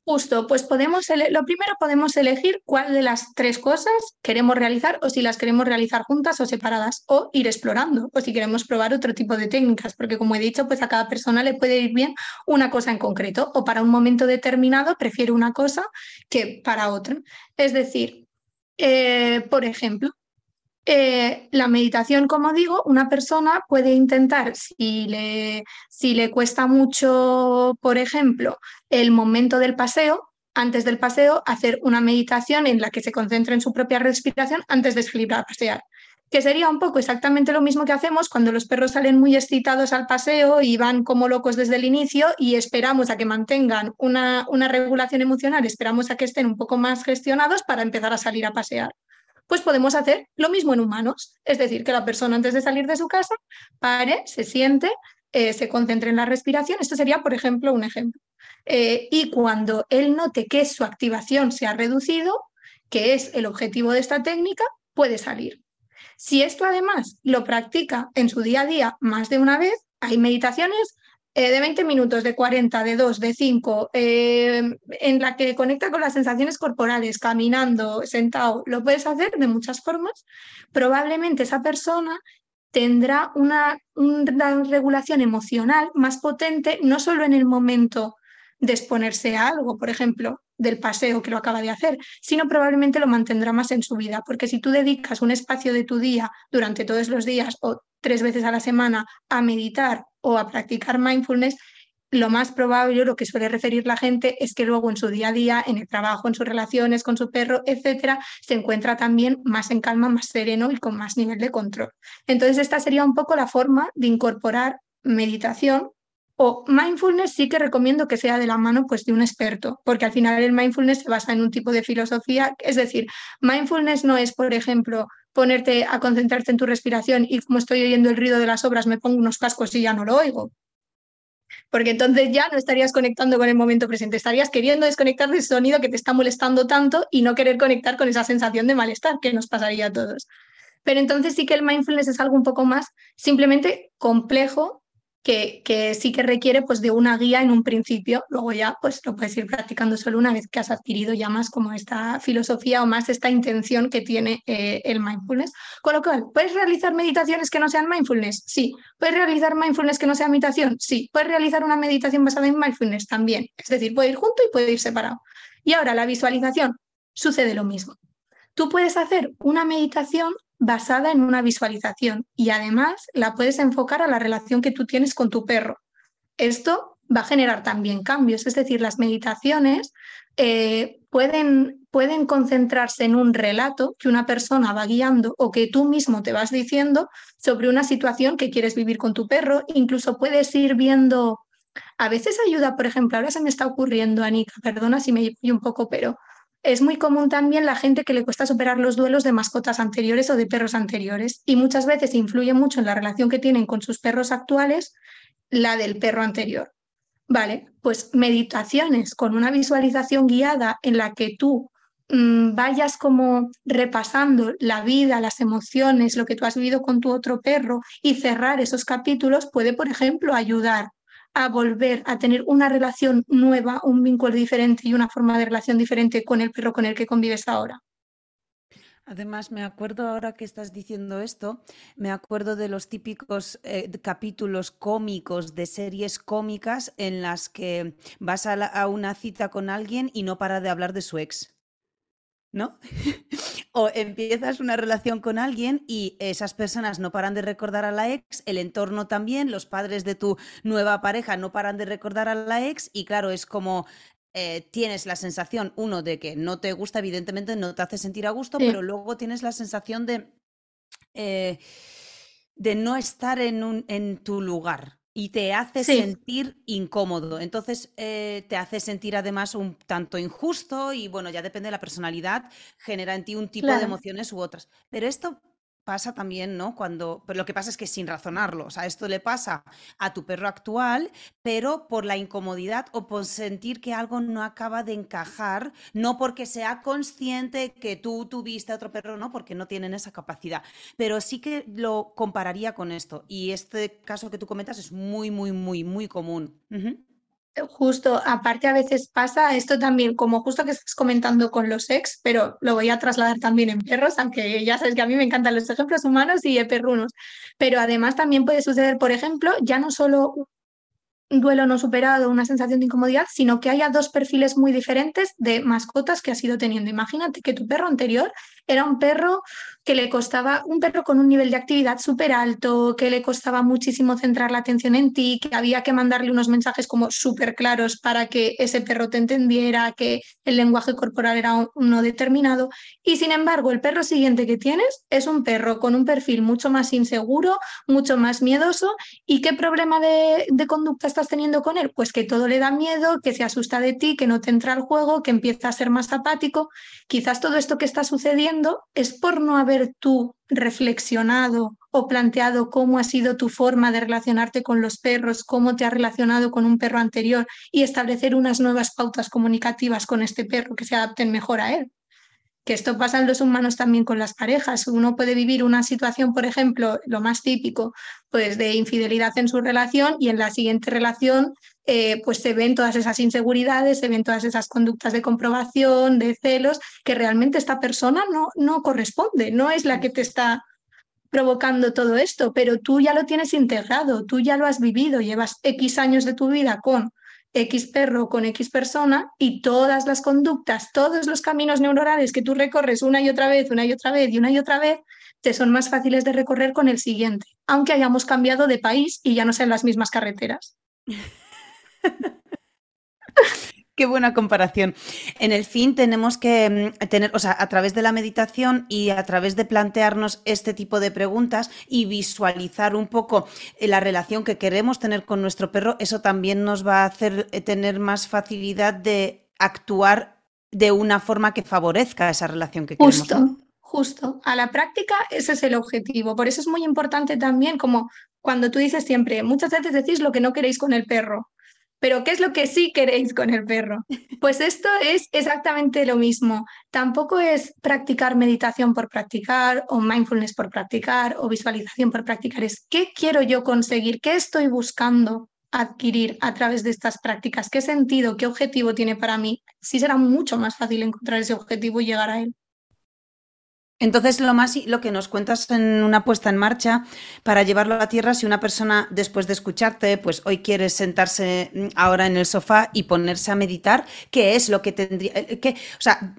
[SPEAKER 2] Justo, pues podemos, lo primero podemos elegir cuál de las tres cosas queremos realizar o si las queremos realizar juntas o separadas o ir explorando o si queremos probar otro tipo de técnicas, porque como he dicho, pues a cada persona le puede ir bien una cosa en concreto o para un momento determinado prefiere una cosa que para otra. Es decir, eh, por ejemplo, eh, la meditación, como digo, una persona puede intentar, si le, cuesta mucho, por ejemplo, el momento del paseo, antes del paseo, hacer una meditación en la que se concentre en su propia respiración antes de salir a pasear. Que sería un poco exactamente lo mismo que hacemos cuando los perros salen muy excitados al paseo y van como locos desde el inicio y esperamos a que mantengan una regulación emocional, esperamos a que estén un poco más gestionados para empezar a salir a pasear pues podemos hacer lo mismo en humanos. Es decir, que la persona antes de salir de su casa pare, se siente, eh, se concentre en la respiración. Esto sería, por ejemplo, un ejemplo. Eh, y cuando él note que su activación se ha reducido, que es el objetivo de esta técnica, puede salir. Si esto además lo practica en su día a día más de una vez, hay meditaciones eh, de 20 minutos, de 40, de 2, de 5, eh, en la que conecta con las sensaciones corporales, caminando, sentado, lo puedes hacer de muchas formas, probablemente esa persona tendrá una, una regulación emocional más potente, no solo en el momento de exponerse a algo, por ejemplo, del paseo que lo acaba de hacer, sino probablemente lo mantendrá más en su vida, porque si tú dedicas un espacio de tu día durante todos los días o tres veces a la semana a meditar o a practicar mindfulness, lo más probable, lo que suele referir la gente, es que luego en su día a día, en el trabajo, en sus relaciones con su perro, etcétera, se encuentra también más en calma, más sereno y con más nivel de control. Entonces, esta sería un poco la forma de incorporar meditación o mindfulness sí que recomiendo que sea de la mano pues, de un experto, porque al final el mindfulness se basa en un tipo de filosofía, es decir, mindfulness no es, por ejemplo, ponerte a concentrarte en tu respiración y como estoy oyendo el ruido de las obras me pongo unos cascos y ya no lo oigo. porque entonces ya no estarías conectando con el momento presente, estarías queriendo desconectar del sonido que te está molestando tanto y no querer conectar con esa sensación de malestar que nos pasaría a todos. Pero entonces sí que el mindfulness es algo un poco más simplemente complejo que, sí que requiere pues, de una guía en un principio, luego ya pues, lo puedes ir practicando solo una vez que has adquirido ya más como esta filosofía o más esta intención que tiene eh, el mindfulness. Con lo cual, ¿puedes realizar meditaciones que no sean mindfulness? Sí. ¿Puedes realizar mindfulness que no sea meditación? Sí. ¿Puedes realizar una meditación basada en mindfulness? También. Es decir, puede ir junto y puede ir separado. Y ahora la visualización, sucede lo mismo. Tú puedes hacer una meditación basada en una visualización y además la puedes enfocar a la relación que tú tienes con tu perro. Esto va a generar también cambios, es decir, las meditaciones eh, pueden, pueden concentrarse en un relato que una persona va guiando o que tú mismo te vas diciendo sobre una situación que quieres vivir con tu perro. Incluso puedes ir viendo, a veces ayuda, por ejemplo, ahora se me está ocurriendo, Anika, perdona si me un poco, pero es muy común también la gente que le cuesta superar los duelos de mascotas anteriores o de perros anteriores y muchas veces influye mucho en la relación que tienen con sus perros actuales la del perro anterior. Vale, pues meditaciones con una visualización guiada en la que tú mm, vayas como repasando la vida, las emociones, lo que tú has vivido con tu otro perro y cerrar esos capítulos puede, por ejemplo, ayudar a volver a tener una relación nueva, un vínculo diferente y una forma de relación diferente con el perro con el que convives ahora.
[SPEAKER 1] Además, me acuerdo ahora que estás diciendo esto, me acuerdo de los típicos eh, capítulos cómicos de series cómicas en las que vas a una cita con alguien y no para de hablar de su ex. ¿No? o empiezas una relación con alguien y esas personas no paran de recordar a la ex, el entorno también, los padres de tu nueva pareja no paran de recordar a la ex y claro, es como eh, tienes la sensación, uno, de que no te gusta, evidentemente no te hace sentir a gusto, pero luego tienes la sensación de, eh, de no estar en, un, en tu lugar, y te hace sentir incómodo. Entonces eh, te hace sentir además un tanto injusto y bueno, ya depende de la personalidad, genera en ti un tipo de emociones u otras. Pero esto pasa también, ¿no? Cuando, pero lo que pasa es que sin razonarlo, o sea, esto le pasa a tu perro actual, pero por la incomodidad o por sentir que algo no acaba de encajar, no porque sea consciente que tú tuviste otro perro, no, porque no tienen esa capacidad, pero sí que lo compararía con esto y este caso que tú comentas es muy, muy, muy, muy común.
[SPEAKER 2] Justo, aparte a veces pasa esto también, como justo que estás comentando con los ex, pero lo voy a trasladar también en perros, aunque ya sabes que a mí me encantan los ejemplos humanos y perrunos. Pero además también puede suceder, por ejemplo, ya no solo un duelo no superado, una sensación de incomodidad, sino que haya dos perfiles muy diferentes de mascotas que has ido teniendo. Imagínate que tu perro anterior era un perro que le costaba, un perro con un nivel de actividad súper alto, que le costaba muchísimo centrar la atención en ti, que había que mandarle unos mensajes como súper claros para que ese perro te entendiera, que el lenguaje corporal era uno determinado. Y sin embargo, el perro siguiente que tienes es un perro con un perfil mucho más inseguro, mucho más miedoso. ¿Y qué problema de, de conducta estás teniendo con él? Pues que todo le da miedo, que se asusta de ti, que no te entra al juego, que empieza a ser más apático. Quizás todo esto que está sucediendo es por no haber tú reflexionado o planteado cómo ha sido tu forma de relacionarte con los perros, cómo te has relacionado con un perro anterior y establecer unas nuevas pautas comunicativas con este perro que se adapten mejor a él? que esto pasa en los humanos también con las parejas. Uno puede vivir una situación, por ejemplo, lo más típico, pues de infidelidad en su relación y en la siguiente relación eh, pues se ven todas esas inseguridades, se ven todas esas conductas de comprobación, de celos, que realmente esta persona no, no corresponde, no es la que te está provocando todo esto, pero tú ya lo tienes integrado, tú ya lo has vivido, llevas X años de tu vida con X perro con X persona y todas las conductas, todos los caminos neuronales que tú recorres una y otra vez, una y otra vez y una y otra vez, te son más fáciles de recorrer con el siguiente, aunque hayamos cambiado de país y ya no sean las mismas carreteras.
[SPEAKER 1] Qué buena comparación. En el fin tenemos que mm, tener, o sea, a través de la meditación y a través de plantearnos este tipo de preguntas y visualizar un poco eh, la relación que queremos tener con nuestro perro, eso también nos va a hacer eh, tener más facilidad de actuar de una forma que favorezca esa relación que queremos.
[SPEAKER 2] Justo. Justo, a la práctica ese es el objetivo. Por eso es muy importante también, como cuando tú dices siempre, muchas veces decís lo que no queréis con el perro, pero ¿qué es lo que sí queréis con el perro? Pues esto es exactamente lo mismo. Tampoco es practicar meditación por practicar o mindfulness por practicar o visualización por practicar. Es qué quiero yo conseguir, qué estoy buscando adquirir a través de estas prácticas, qué sentido, qué objetivo tiene para mí. Sí será mucho más fácil encontrar ese objetivo y llegar a él.
[SPEAKER 1] Entonces, lo más lo que nos cuentas en una puesta en marcha para llevarlo a tierra, si una persona después de escucharte, pues hoy quiere sentarse mm, ahora en el sofá y ponerse a meditar, ¿qué es lo que tendría? Eh, ¿Qué, o sea,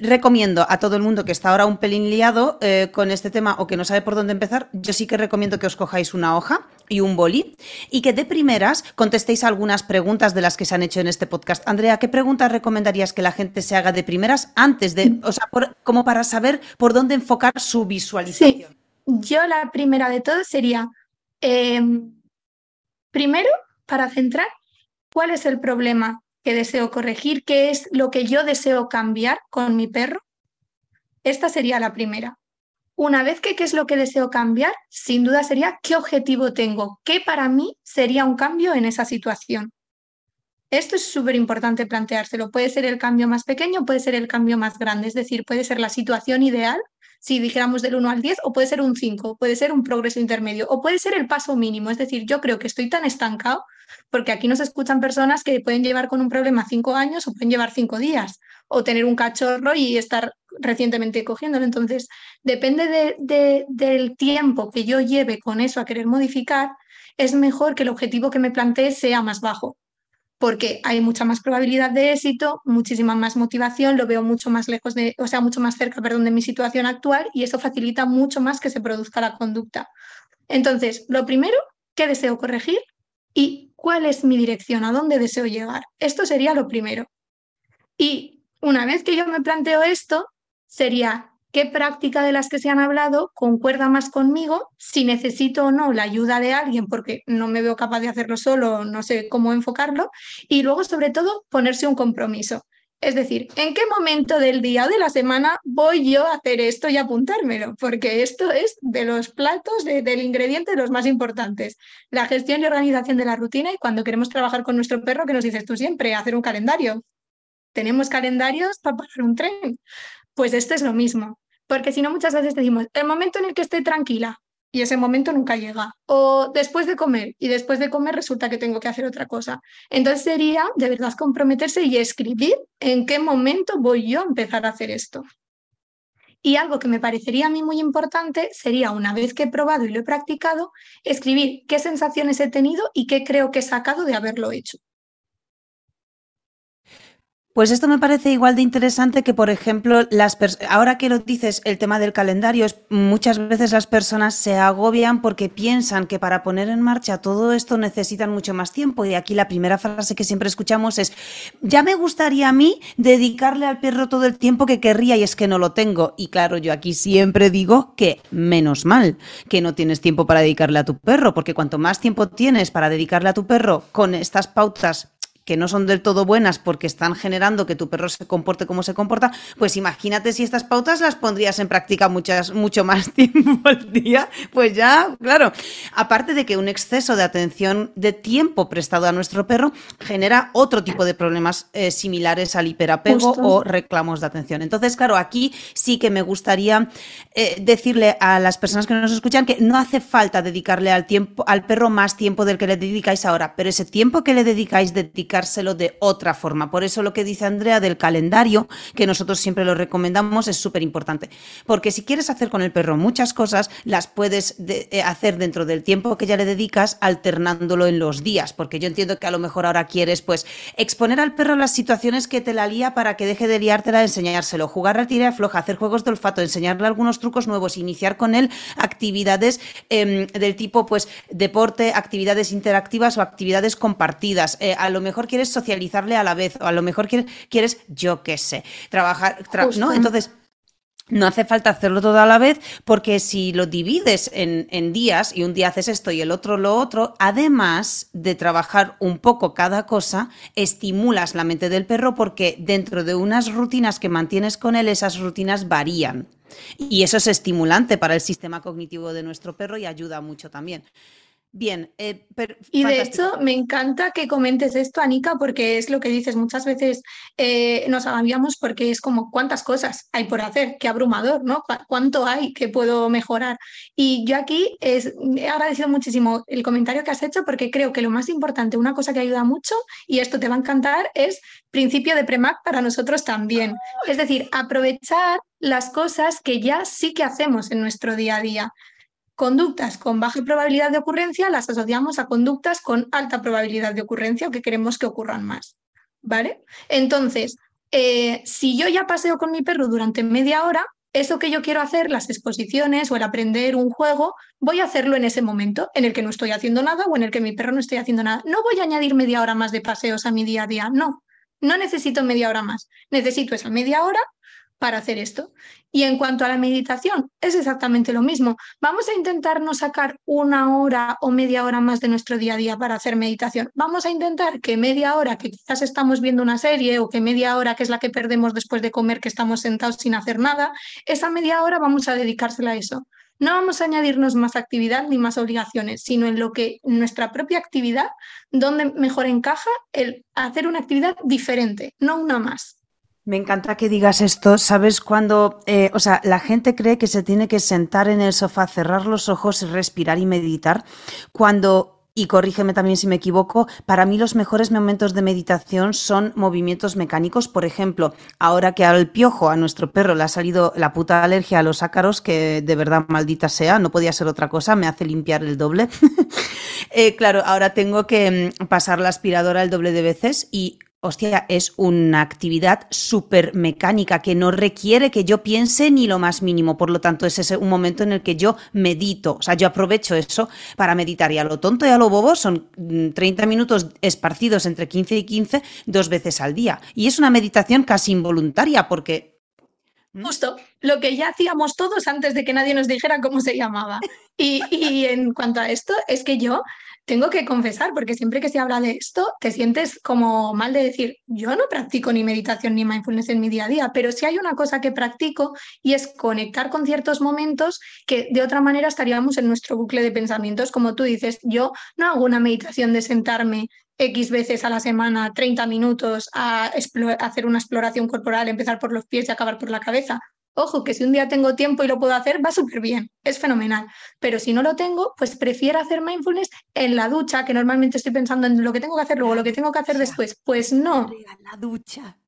[SPEAKER 1] recomiendo a todo el mundo que está ahora un pelín liado eh, con este tema o que no sabe por dónde empezar, yo sí que recomiendo que os cojáis una hoja y un boli y que de primeras contestéis algunas preguntas de las que se han hecho en este podcast. Andrea, ¿qué preguntas recomendarías que la gente se haga de primeras antes de, o sea, como para saber por dónde enfocar su visualización? Sí.
[SPEAKER 2] Yo la primera de todo sería, em, primero, para centrar, ¿cuál es el problema que deseo corregir, qué es lo que yo deseo cambiar con mi perro. Esta sería la primera. Una vez que qué es lo que deseo cambiar, sin duda sería qué objetivo tengo, qué para mí sería un cambio en esa situación. Esto es súper importante planteárselo. Puede ser el cambio más pequeño, puede ser el cambio más grande, es decir, puede ser la situación ideal, si dijéramos del 1 al 10, o puede ser un 5, puede ser un progreso intermedio, o puede ser el paso mínimo. Es decir, yo creo que estoy tan estancado porque aquí nos escuchan personas que pueden llevar con un problema cinco años o pueden llevar cinco días, o tener un cachorro y estar recientemente cogiéndolo. Entonces, depende del tiempo que yo lleve con eso a querer modificar, es mejor que el objetivo que me plantee sea más bajo porque hay mucha más probabilidad de éxito, muchísima más motivación, lo veo mucho más lejos de, o sea, mucho más cerca, perdón, de mi situación actual y eso facilita mucho más que se produzca la conducta. Entonces, lo primero, ¿qué deseo corregir? Y cuál es mi dirección, a dónde deseo llegar. Esto sería lo primero. Y una vez que yo me planteo esto, sería qué práctica de las que se han hablado concuerda más conmigo, si necesito o no la ayuda de alguien porque no me veo capaz de hacerlo solo, no sé cómo enfocarlo, y luego sobre todo ponerse un compromiso. Es decir, ¿en qué momento del día o de la semana voy yo a hacer esto y apuntármelo? Porque esto es de los platos, del ingrediente de los más importantes. La gestión y organización de la rutina y cuando queremos trabajar con nuestro perro, que nos dices tú siempre, hacer un calendario. Tenemos calendarios para parar un tren. Pues esto es lo mismo. Porque si no, muchas veces decimos, el momento en el que esté tranquila, y ese momento nunca llega. O después de comer y después de comer resulta que tengo que hacer otra cosa. Entonces sería de verdad comprometerse y escribir en qué momento voy yo a empezar a hacer esto. Y algo que me parecería a mí muy importante sería, una vez que he probado y lo he practicado, escribir qué sensaciones he tenido y qué creo que he sacado de haberlo hecho.
[SPEAKER 1] Pues esto me parece igual de interesante que, por ejemplo, las ahora que lo dices, el tema del calendario, es, muchas veces las personas se agobian porque piensan que para poner en marcha todo esto necesitan mucho más tiempo. Y aquí la primera frase que siempre escuchamos es, ya me gustaría a mí dedicarle al perro todo el tiempo que querría y es que no lo tengo. Y claro, yo aquí siempre digo que menos mal que no tienes tiempo para dedicarle a tu perro, porque cuanto más tiempo tienes para dedicarle a tu perro con estas pautas que no son del todo buenas porque están generando que tu perro se comporte como se comporta, pues imagínate si estas pautas las pondrías en práctica muchas, mucho más tiempo al día, pues ya, claro. Aparte de que un exceso de atención de tiempo prestado a nuestro perro genera otro tipo de problemas eh, similares al hiperapego o reclamos de atención. Entonces, claro, aquí sí que me gustaría eh, decirle a las personas que nos escuchan que no hace falta dedicarle al tiempo al perro más tiempo del que le dedicáis ahora, pero ese tiempo que le dedicáis dedicar de otra forma. Por eso lo que dice Andrea del calendario, que nosotros siempre lo recomendamos, es súper importante. Porque si quieres hacer con el perro muchas cosas, las puedes eh, hacer dentro del tiempo que ya le dedicas, alternándolo en los días. Porque yo entiendo que a lo mejor ahora quieres, pues, exponer al perro las situaciones que te la lía para que deje de liártela, enseñárselo, jugar a tira floja, hacer juegos de olfato, enseñarle algunos trucos nuevos, iniciar con él actividades em, del tipo, pues, deporte, actividades interactivas o actividades compartidas. Eh, a lo mejor quieres socializarle a la vez, o a lo mejor quieres, quieres yo qué sé, trabajar, ¿no? Entonces, no hace falta hacerlo todo a la vez porque si lo divides en, días y un día haces esto y el otro lo otro, además de trabajar un poco cada cosa, estimulas la mente del perro porque dentro de unas rutinas que mantienes con él, esas rutinas varían. Y eso es estimulante para el sistema cognitivo de nuestro perro y ayuda mucho también. Bien,
[SPEAKER 2] eh, y de hecho me encanta que comentes esto, Anika, porque es lo que dices, muchas veces eh, nos agobiamos porque es como cuántas cosas hay por hacer, qué abrumador, ¿no? ¿Cuánto hay que puedo mejorar? Y yo aquí es, he agradecido muchísimo el comentario que has hecho porque creo que lo más importante, una cosa que ayuda mucho, y esto te va a encantar, es principio de PREMAC para nosotros también. Es decir, aprovechar las cosas que ya sí que hacemos en nuestro día a día. Conductas con baja probabilidad de ocurrencia las asociamos a conductas con alta probabilidad de ocurrencia o que queremos que ocurran más. ¿Vale? Entonces, eh, si yo ya paseo con mi perro durante media hora, eso que yo quiero hacer, las exposiciones o el aprender un juego, voy a hacerlo en ese momento en el que no estoy haciendo nada o en el que mi perro no estoy haciendo nada. No voy a añadir media hora más de paseos a mi día a día, no. No necesito media hora más. Necesito esa media hora para hacer esto. Y en cuanto a la meditación, es exactamente lo mismo. Vamos a intentar no sacar una hora o media hora más de nuestro día a día para hacer meditación. Vamos a intentar que media hora que quizás estamos viendo una serie o que media hora que es la que perdemos después de comer que estamos sentados sin hacer nada, esa media hora vamos a dedicársela a eso. No vamos a añadirnos más actividad ni más obligaciones, sino en lo que nuestra propia actividad, donde mejor encaja el hacer una actividad diferente, no una más.
[SPEAKER 1] Me encanta que digas esto. ¿Sabes cuando, eh, o sea, la gente cree que se tiene que sentar en el sofá, cerrar los ojos, respirar y meditar? Cuando, y corrígeme también si me equivoco, para mí los mejores momentos de meditación son movimientos mecánicos. Por ejemplo, ahora que al piojo, a nuestro perro, le ha salido la puta alergia a los ácaros, que de verdad maldita sea, no podía ser otra cosa, me hace limpiar el doble. Eh, claro, ahora tengo que mm, pasar la aspiradora el doble de veces y hostia, es una actividad súper mecánica que no requiere que yo piense ni lo más mínimo. Por lo tanto, es ese un momento en el que yo medito. O sea, yo aprovecho eso para meditar. Y a lo tonto y a lo bobo son 30 mm, minutos esparcidos entre 15 y 15 dos veces al día. Y es una meditación casi involuntaria porque...
[SPEAKER 2] Justo, lo que ya hacíamos todos antes de que nadie nos dijera cómo se llamaba. Y en cuanto a esto, es que yo tengo que confesar, porque siempre que se habla de esto, te sientes como mal de decir, yo no practico ni meditación ni mindfulness en mi día a día, pero sí hay una cosa que practico y es conectar con ciertos momentos que de otra manera estaríamos en nuestro bucle de pensamientos. Como tú dices, yo no hago una meditación de sentarme X veces a la semana, 30 minutos, a hacer una exploración corporal, empezar por los pies y acabar por la cabeza. Ojo, que si un día tengo tiempo y lo puedo hacer, va súper bien, es fenomenal. Pero si no lo tengo, pues prefiero hacer mindfulness en la ducha, que normalmente estoy pensando en lo que tengo que hacer luego, lo que tengo que hacer después. Pues no.
[SPEAKER 1] La ducha.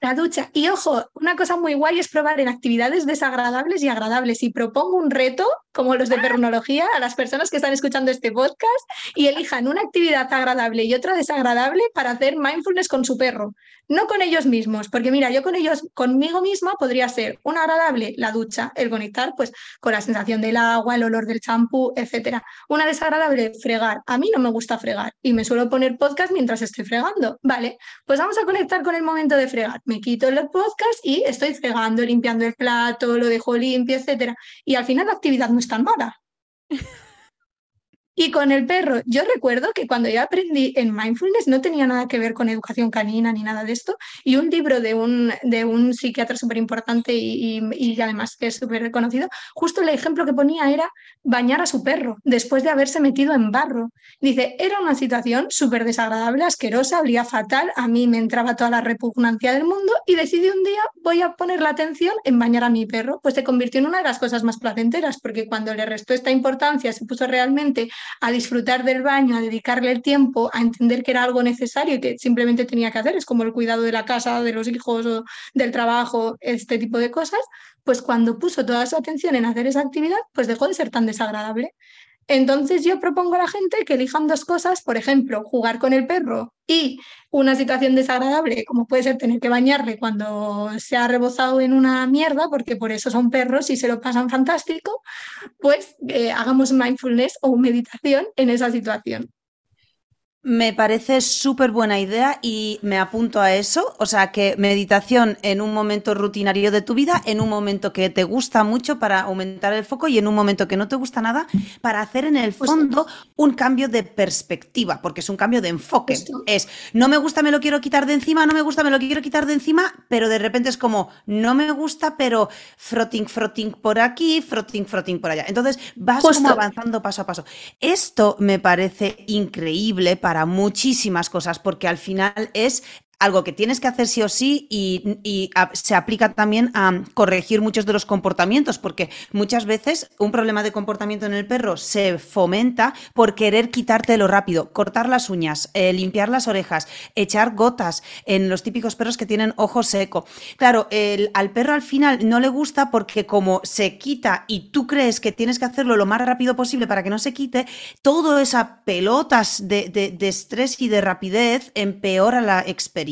[SPEAKER 2] La ducha. Y ojo, una cosa muy guay es probar en actividades desagradables y agradables. Y propongo un reto, como los de perrunología, a las personas que están escuchando este podcast y elijan una actividad agradable y otra desagradable para hacer mindfulness con su perro. No con ellos mismos, porque mira, yo con ellos, conmigo misma podría ser una agradable la ducha, el conectar pues con la sensación del agua, el olor del champú, etcétera. Una desagradable, fregar. A mí no me gusta fregar y me suelo poner podcast mientras estoy fregando. Vale, pues vamos a conectar con el momento de fregar me quito el podcast y estoy fregando, limpiando el plato, lo dejo limpio, etcétera. Y al final la actividad no es tan mala. Y con el perro, yo recuerdo que cuando yo aprendí en mindfulness no tenía nada que ver con educación canina ni nada de esto. Y un libro de un, de un psiquiatra súper importante y, y, además que es súper reconocido, justo el ejemplo que ponía era bañar a su perro después de haberse metido en barro. Dice, era una situación súper desagradable, asquerosa, olía fatal, a mí me entraba toda la repugnancia del mundo y decidí un día voy a poner la atención en bañar a mi perro. Pues se convirtió en una de las cosas más placenteras porque cuando le restó esta importancia se puso realmente a disfrutar del baño, a dedicarle el tiempo, a entender que era algo necesario y que simplemente tenía que hacer, es como el cuidado de la casa, de los hijos o del trabajo, este tipo de cosas, pues cuando puso toda su atención en hacer esa actividad, pues dejó de ser tan desagradable. Entonces yo propongo a la gente que elijan dos cosas, por ejemplo, jugar con el perro y una situación desagradable, como puede ser tener que bañarle cuando se ha rebozado en una mierda, porque por eso son perros y se lo pasan fantástico, pues eh, hagamos mindfulness o meditación en esa situación.
[SPEAKER 1] Me parece súper buena idea y me apunto a eso. O sea, que meditación en un momento rutinario de tu vida, en un momento que te gusta mucho para aumentar el foco y en un momento que no te gusta nada para hacer en el fondo un cambio de perspectiva, porque es un cambio de enfoque. Es, no me gusta, me lo quiero quitar de encima, no me gusta, me lo quiero quitar de encima, pero de repente es como, no me gusta, pero frotting, frotting por aquí, frotting, frotting por allá. Entonces vas como avanzando paso a paso. Esto me parece increíble para para muchísimas cosas, porque al final es algo que tienes que hacer sí o sí y, se aplica también a corregir muchos de los comportamientos, porque muchas veces un problema de comportamiento en el perro se fomenta por querer quitártelo rápido, cortar las uñas, eh, limpiar las orejas, echar gotas en los típicos perros que tienen ojo seco. Claro, al perro al final no le gusta porque como se quita y tú crees que tienes que hacerlo lo más rápido posible para que no se quite, todo esa pelotas de, de estrés y de rapidez empeora la experiencia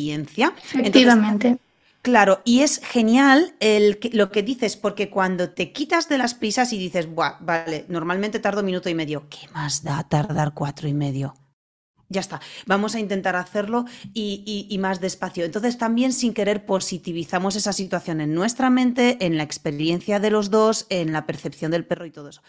[SPEAKER 2] Efectivamente.
[SPEAKER 1] Claro, y es genial el, lo que dices, porque cuando te quitas de las prisas y dices, Buah, vale, normalmente tardo minuto y medio, ¿qué más da tardar cuatro y medio? Ya está, vamos a intentar hacerlo y, y, más despacio. Entonces también sin querer positivizamos esa situación en nuestra mente, en la experiencia de los dos, en la percepción del perro y todo eso.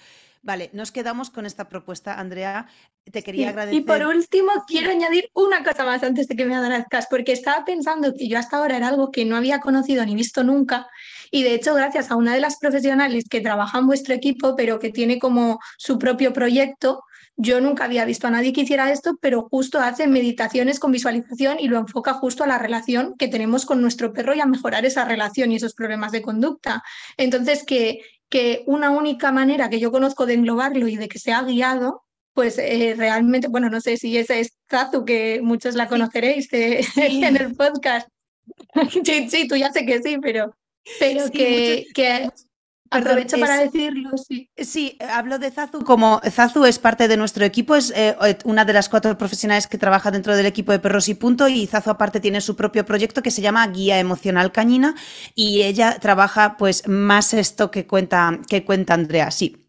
[SPEAKER 1] Vale, nos quedamos con esta propuesta, Andrea. Te quería agradecer.
[SPEAKER 2] Y por último, quiero añadir una cosa más antes de que me agradezcas, porque estaba pensando que yo hasta ahora era algo que no había conocido ni visto nunca. Y de hecho, gracias a una de las profesionales que trabaja en vuestro equipo, pero que tiene como su propio proyecto, yo nunca había visto a nadie que hiciera esto, pero justo hace meditaciones con visualización y lo enfoca justo a la relación que tenemos con nuestro perro y a mejorar esa relación y esos problemas de conducta. Entonces, que, que una única manera que yo conozco de englobarlo y de que sea guiado, pues eh, realmente, bueno, no sé si esa es Zazu, que muchos la conoceréis en el podcast. sí, sí, tú ya sé que sí, pero, pero que, que Aprovecho para decirlo, sí.
[SPEAKER 1] Sí, hablo de Zazu como Zazu es parte de nuestro equipo, es eh, una de las cuatro profesionales que trabaja dentro del equipo de Perros y Punto y Zazu aparte tiene su propio proyecto que se llama Guía Emocional Cañina y ella trabaja pues más esto que cuenta, que cuenta Andrea, sí.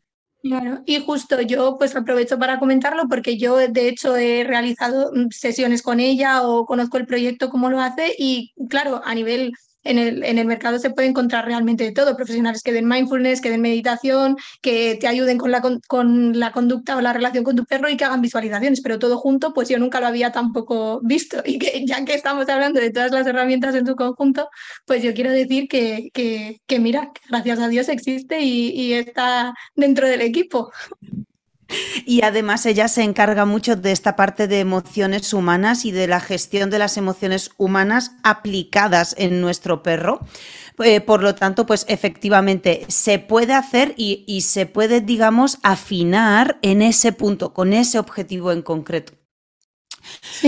[SPEAKER 2] Claro, y justo yo pues aprovecho para comentarlo porque yo de hecho he realizado mm, sesiones con ella o conozco el proyecto cómo lo hace y claro, a nivel en el, en el mercado se puede encontrar realmente de todo, profesionales que den mindfulness, que den meditación, que te ayuden con la, con, la conducta o la relación con tu perro y que hagan visualizaciones, pero todo junto, pues yo nunca lo había tampoco visto y que ya que estamos hablando de todas las herramientas en su conjunto, pues yo quiero decir que, que, que mira, gracias a Dios existe y, y está dentro del equipo.
[SPEAKER 1] Y además ella se encarga mucho de esta parte de emociones humanas y de la gestión de las emociones humanas aplicadas en nuestro perro. Eh, por lo tanto, pues efectivamente se puede hacer y, y se puede, digamos, afinar en ese punto, con ese objetivo en concreto.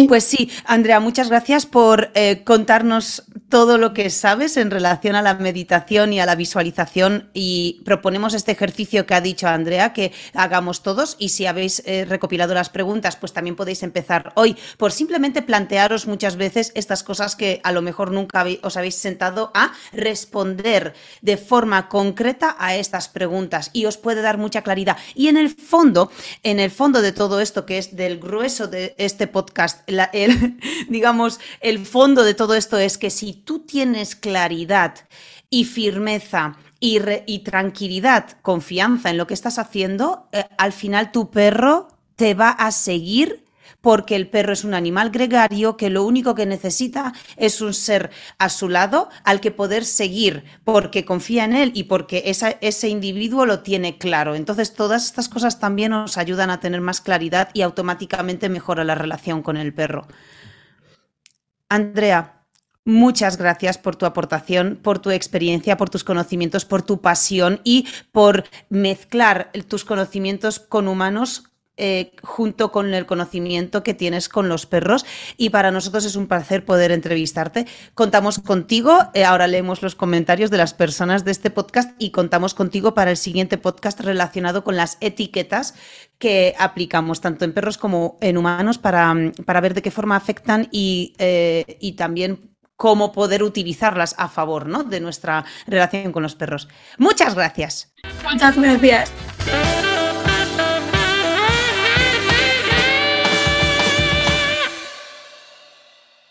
[SPEAKER 1] Pues sí, Andrea, muchas gracias por eh, contarnos todo lo que sabes en relación a la meditación y a la visualización y proponemos este ejercicio que ha dicho Andrea que hagamos todos y si habéis eh, recopilado las preguntas pues también podéis empezar hoy por simplemente plantearos muchas veces estas cosas que a lo mejor nunca os habéis sentado a responder de forma concreta a estas preguntas y os puede dar mucha claridad. Y en el fondo, en el fondo de todo esto que es del grueso de este podcast el, digamos, el fondo de todo esto es que si tú tienes claridad y firmeza y, y tranquilidad, confianza en lo que estás haciendo, eh, al final tu perro te va a seguir porque el perro es un animal gregario que lo único que necesita es un ser a su lado al que poder seguir, porque confía en él y porque ese individuo lo tiene claro. Entonces, todas estas cosas también nos ayudan a tener más claridad y automáticamente mejora la relación con el perro. Andrea, Muchas gracias por tu aportación, por tu experiencia, por tus conocimientos, por tu pasión y por mezclar tus conocimientos con humanos eh, junto con el conocimiento que tienes con los perros y para nosotros es un placer poder entrevistarte. Contamos contigo, eh, ahora leemos los comentarios de las personas de este podcast y contamos contigo para el siguiente podcast relacionado con las etiquetas que aplicamos tanto en perros como en humanos para, para ver de qué forma afectan y, eh, y también cómo poder utilizarlas a favor ¿no? de nuestra relación con los perros. Muchas gracias.
[SPEAKER 2] Muchas gracias.